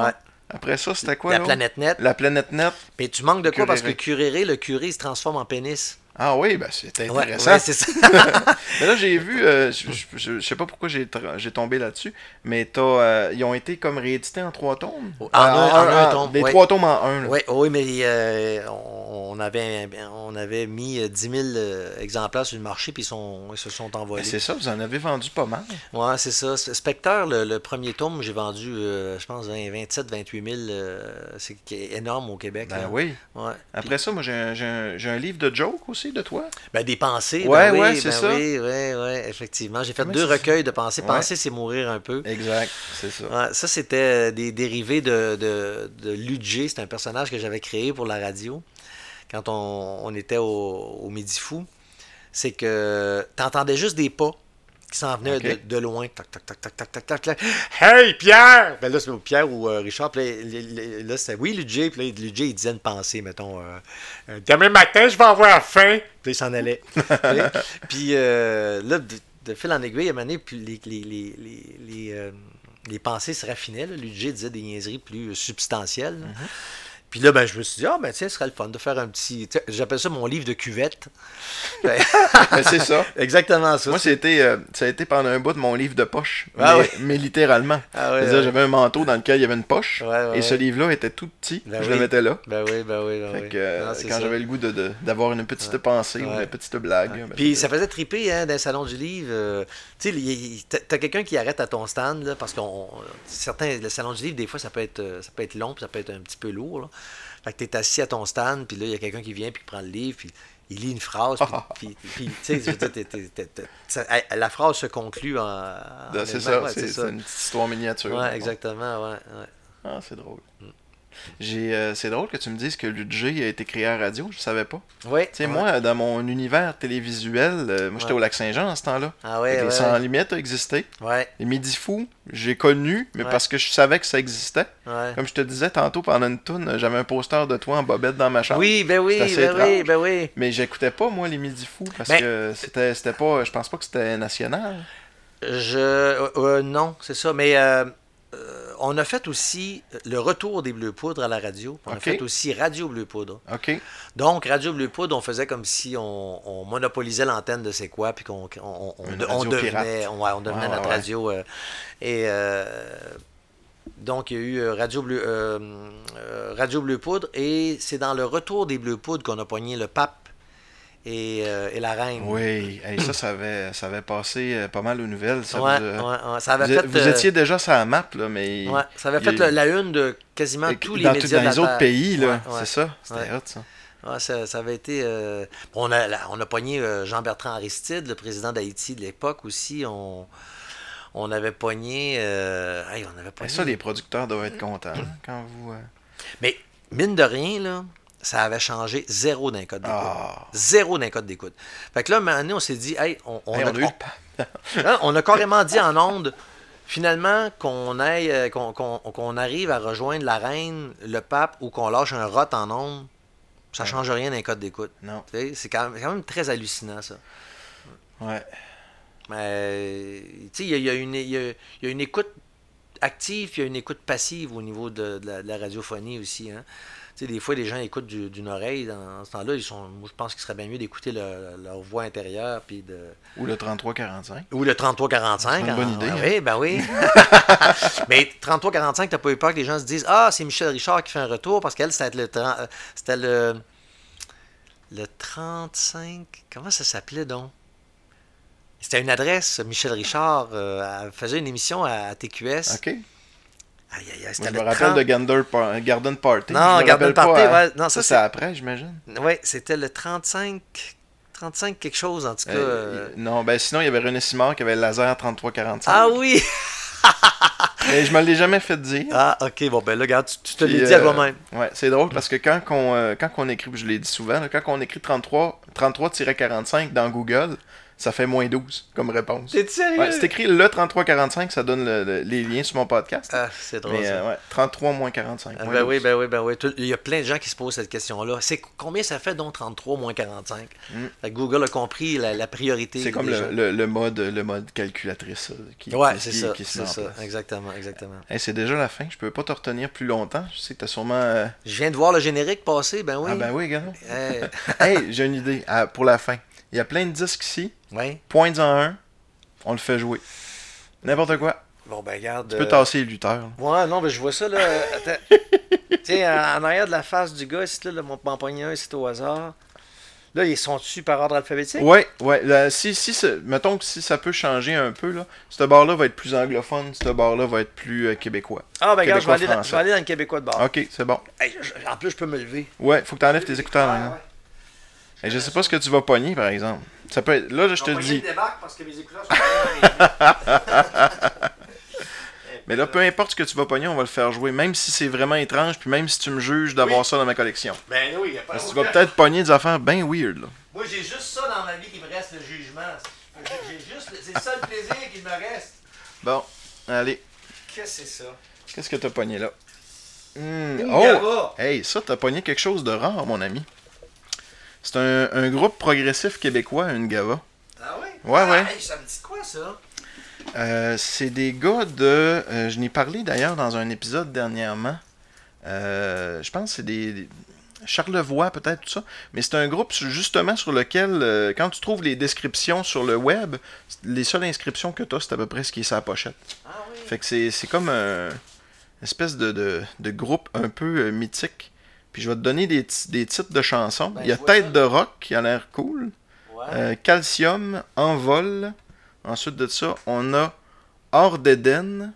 Après ça, c'était quoi la planète nette. La planète nette. Mais tu manques de quoi? Parce que. Curéré, le curé, il se transforme en pénis. Ah oui, ben c'était intéressant. ouais, ça. mais là, j'ai vu, euh, je, je sais pas pourquoi j'ai tombé là-dessus, mais t'as, euh, ils ont été comme réédités en trois tomes? En un- en un en- tome, Les ouais. trois tomes en un. Oui, oui, mais euh, on, avait, on avait mis euh, 10 000 euh, exemplaires sur le marché, puis ils, sont, ils se sont Ben, envolés. c'est ça, vous en avez vendu pas mal. Ouais, c'est ça. Spectre, le, le premier tome, j'ai vendu, euh, je pense, 20, 27, 28 000. euh, c'est énorme au Québec. Ben là. oui. Ouais. Après ça, moi, j'ai un, un- j'ai un livre de jokes aussi de toi? Ben, des pensées. Ouais, ben ouais, oui, c'est ben ça. Oui, oui, oui, effectivement. J'ai fait deux recueils de pensées. Ouais. Penser, c'est mourir un peu. Exact, c'est ça. Ouais, ça, c'était des dérivés de, de, de Ludger. C'est un personnage que j'avais créé pour la radio quand on, on était au, au Midi Fou. C'est que tu entendais juste des pas qui s'en venaient Ok. de, de loin. Tac, tac, tac, tac, tac, tac, tac. Hey, Pierre! Ben là, c'est Pierre ou euh, Richard. Puis là, c'était oui, Ludger. Puis là, Ludger, il disait une pensée, mettons. euh, Euh, Demain matin, je vais avoir faim. Puis il s'en allait. Puis euh, là, de, de fil en aiguille, à un moment donné, puis les, les, les, les, les, les pensées se raffinaient. Là. Ludger disait des niaiseries plus substantielles. Puis là, ben, je me suis dit, ah, ben, tiens, ce serait le fun de faire un petit. J'appelle ça mon livre de cuvette. Ben, c'est ça. Exactement ça. Moi, c'était, euh, ça a été pendant un bout de mon livre de poche, Ah mais, littéralement. Ah C'est-à-dire, ouais. J'avais un manteau dans lequel il y avait une poche, et ce livre-là était tout petit, Ben je oui. le mettais là. Ben oui, ben oui, ben Fait oui. que, euh, Non, quand j'avais le goût de, d'avoir une petite pensée ou une petite blague. ben, Puis ça faisait triper hein, dans le salon du livre. euh, tu sais, t'as quelqu'un qui arrête à ton stand, là, parce qu'on. Certains, le salon du livre, des fois, ça peut être, euh, ça peut être long, puis ça peut être un petit peu lourd. Là. Fait que t'es assis à ton stand, puis là, il y a quelqu'un qui vient, puis qui prend le livre, puis il lit une phrase, puis, tu sais, la phrase se conclut en. en Ben, c'est ça, ouais, c'est, une petite histoire miniature. Ouais, exactement, ouais. ouais. Ah, c'est drôle. J'ai, euh, c'est drôle que tu me dises que Ludger a été créé à radio, je savais pas. Ouais, Tu sais, ouais. moi, dans mon univers télévisuel, euh, moi j'étais Ouais. au Lac-Saint-Jean en ce temps-là. Ah ouais, les Sans. Limite a existé. Ouais, Les Midi Fous, j'ai connu, mais parce que je savais que ça existait. ouais. Comme je te disais tantôt pendant une toune, j'avais un poster de toi en bobette dans ma chambre. Oui, ben oui, assez ben oui, ben oui. Mais j'écoutais pas, moi, les Midi Fous, parce Ben- que c'était, c'était pas. Je pense pas que c'était national. Je. euh, non, c'est ça. Mais on a fait aussi le retour des Bleus Poudres à la radio. On a fait aussi Radio Bleu Poudre. OK. Donc, Radio Bleu Poudre, on faisait comme si on, on monopolisait l'antenne de C'est quoi, puis qu'on on, on- devenait, on, devenait notre ouais. radio. euh, et euh, donc, il y a eu euh, Radio Bleu, euh, euh, Radio Bleu Poudre, et c'est dans le retour des Bleus Poudres qu'on a pogné le pape et, euh, et la reine. Oui, Hey, ça, ça avait, ça avait passé euh, pas mal aux nouvelles. Ça Ouais, vous, a- ouais, ouais. Ça avait vous, fait, vous étiez déjà sur la map, là, mais. ouais, ça avait fait la, la une de quasiment tous les dans, médias dans les autres pays, là. C'est ça. C'était hot, ça. Ouais, ça, ça avait été. euh, bon, on, a, on a pogné Jean-Bertrand Aristide, le président d'Haïti de l'époque aussi. On, on avait pogné. euh, hey, on avait ça, les producteurs doivent être contents hein, quand vous. euh, Mais mine de rien, là, ça avait changé zéro d'un code d'écoute. Ah. Zéro d'un code d'écoute. Fait que là, un moment donné, on s'est dit, hey, on, on Hey, a, on a eu on- Hein, on a carrément dit en onde, finalement, qu'on aille, euh, qu'on, qu'on- qu'on arrive à rejoindre la reine, le pape, ou qu'on lâche un rot en onde, ça change rien d'un code d'écoute. Non. C'est quand même, quand même très hallucinant, ça. Ouais. Mais, tu sais, il y y a une- il y a- il y a une écoute active, puis il y a une écoute passive au niveau de, de la, de la radiophonie aussi. Hein. Sais, des fois, les gens écoutent du- d'une oreille. Dans ce temps-là, ils sont, moi, je pense qu'il serait bien mieux d'écouter le- leur voix intérieure, puis de... Ou le 33-45. Ou le 33-45. C'est une bonne hein, idée, Oui, ben oui. Mais 33-45, t'as pas eu peur que les gens se disent Ah, c'est Michel Richard qui fait un retour parce qu'elle, c'était le, 30 euh, c'était le. Le 35. Comment ça s'appelait donc? C'était une adresse, Michel Richard. euh, elle faisait une émission à, TQS. OK. Aïe, aïe, aïe, je me rappelle 30 de Par- Garden Party. Non, Garden Party, hein. Non, ça, ça, c'est après, j'imagine. Oui, c'était le 35. 35 quelque chose, en tout cas. Euh, euh. Non, ben sinon, il y avait René Simard qui avait le laser 33-45. Ah oui Mais je me l'ai jamais fait dire. Ah, ok, bon, ben là, regarde, tu, tu te l'es dit à euh, toi-même. Ouais, c'est drôle parce que quand on, euh, quand on écrit, je l'ai dit souvent, là, quand on écrit 33 33-45 dans Google, ça fait moins 12 comme réponse. T'es sérieux? Ouais, c'est écrit le 33-45, ça donne le- le- les liens sur mon podcast. Ah, c'est drôle. Mais ça. euh, ouais, 33 moins 45. Ah, moins ben oui, 12. ben oui, ben oui. Tout- Il y a plein de gens qui se posent cette question-là. C'est combien ça fait donc 33 moins 45 Mm. Fait que Google a compris la, la priorité. C'est comme le, gens. le, le mode, le mode calculatrice. ça, qui, Ouais, qui- ça. se met en ça. place. Exactement, exactement. Hey, c'est déjà la fin, je peux pas te retenir plus longtemps. Je sais que t'as sûrement. euh, Je viens de voir le générique passer, ben oui. Ah ben oui, gars. Euh, hey, j'ai une idée ah, pour la fin. Il y a plein de disques ici. ouais. Points en un, on le fait jouer. N'importe quoi. Bon, ben regarde. Tu peux euh, tasser les lutteurs. là. Ouais, non, ben je vois ça, là. euh, Attends. Tiens, en en arrière de la face du gars, ici, là, là, mon un, c'est au hasard. Là, ils sont dessus par ordre alphabétique? Ouais, ouais. là, si, si, mettons que si ça peut changer un peu, là, ce bar-là va être plus anglophone, ce bar-là va être plus euh, québécois. Ah, ben regarde, je vais, aller dans, Québécois-français. je vais aller dans le Québécois de bord. Ok, c'est bon. Hey, je- en plus, je peux me lever. Ouais, faut que t'enlèves tes écouteurs Ah, maintenant. ouais. Hey, je sais pas ce que tu vas pogner, par exemple. Ça peut être... Là, je te dis. débarque parce que mes écouteurs sont pas dans Mais là, peu importe ce que tu vas pogner, on va le faire jouer. Même si c'est vraiment étrange, puis même si tu me juges d'avoir Oui. ça dans ma collection. Ben oui, il a pas Parce que tu vas peut-être pogner des affaires bien weird, là. Moi, j'ai juste ça dans ma vie qui me reste, le jugement. J'ai juste... C'est le seul plaisir qui me reste. Bon, allez. Qu'est-ce que c'est ça? Qu'est-ce que t'as pogné là? Une Oh! Hey, ça, t'as pogné quelque chose de rare, mon ami. C'est un, un groupe progressif québécois, une Gava. Ah oui? Ouais, ah, ouais. hey, ça me dit quoi, ça? Euh, c'est des gars de. euh, je n'ai parlé d'ailleurs dans un épisode dernièrement. Euh, je pense que c'est des, des- Charlevoix, peut-être, tout ça. Mais c'est un groupe justement sur lequel, quand tu trouves les descriptions sur le web, les seules inscriptions que tu as, c'est à peu près ce qui est la pochette. Ah oui. Fait que c'est, c'est comme un une espèce de, de, de groupe un peu mythique. Puis je vais te donner des, des titres de chansons. Ben, Il y a ça. Tête de rock qui a l'air cool. Ouais. Euh, Calcium, Envol. Ensuite de ça, on a Hors d'Éden,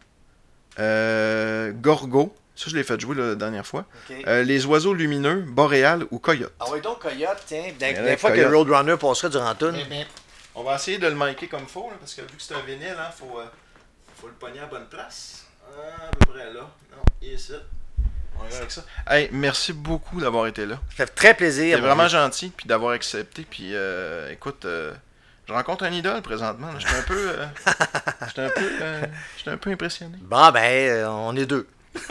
euh, Gorgo. Ça, je l'ai fait jouer la dernière fois. Euh, les oiseaux lumineux, Boréal ou Coyote. Ah oui, donc Coyote, tiens. Là, fois Coyote. que le Roadrunner passerait durant la toune. On va essayer de le micer comme faut, là, parce que vu que c'est un vinyle, il faut, euh, faut le pogner à la bonne place. Ah, à peu près là. Non, ici. On va ça. Hey, merci beaucoup d'avoir été là. Ça fait très plaisir. C'est vraiment gentil, puis d'avoir accepté. Puis euh, écoute, euh, je rencontre un idole présentement. J'étais un peu, euh, j'étais un peu, j'étais un peu impressionné. Bon, ben, on est deux.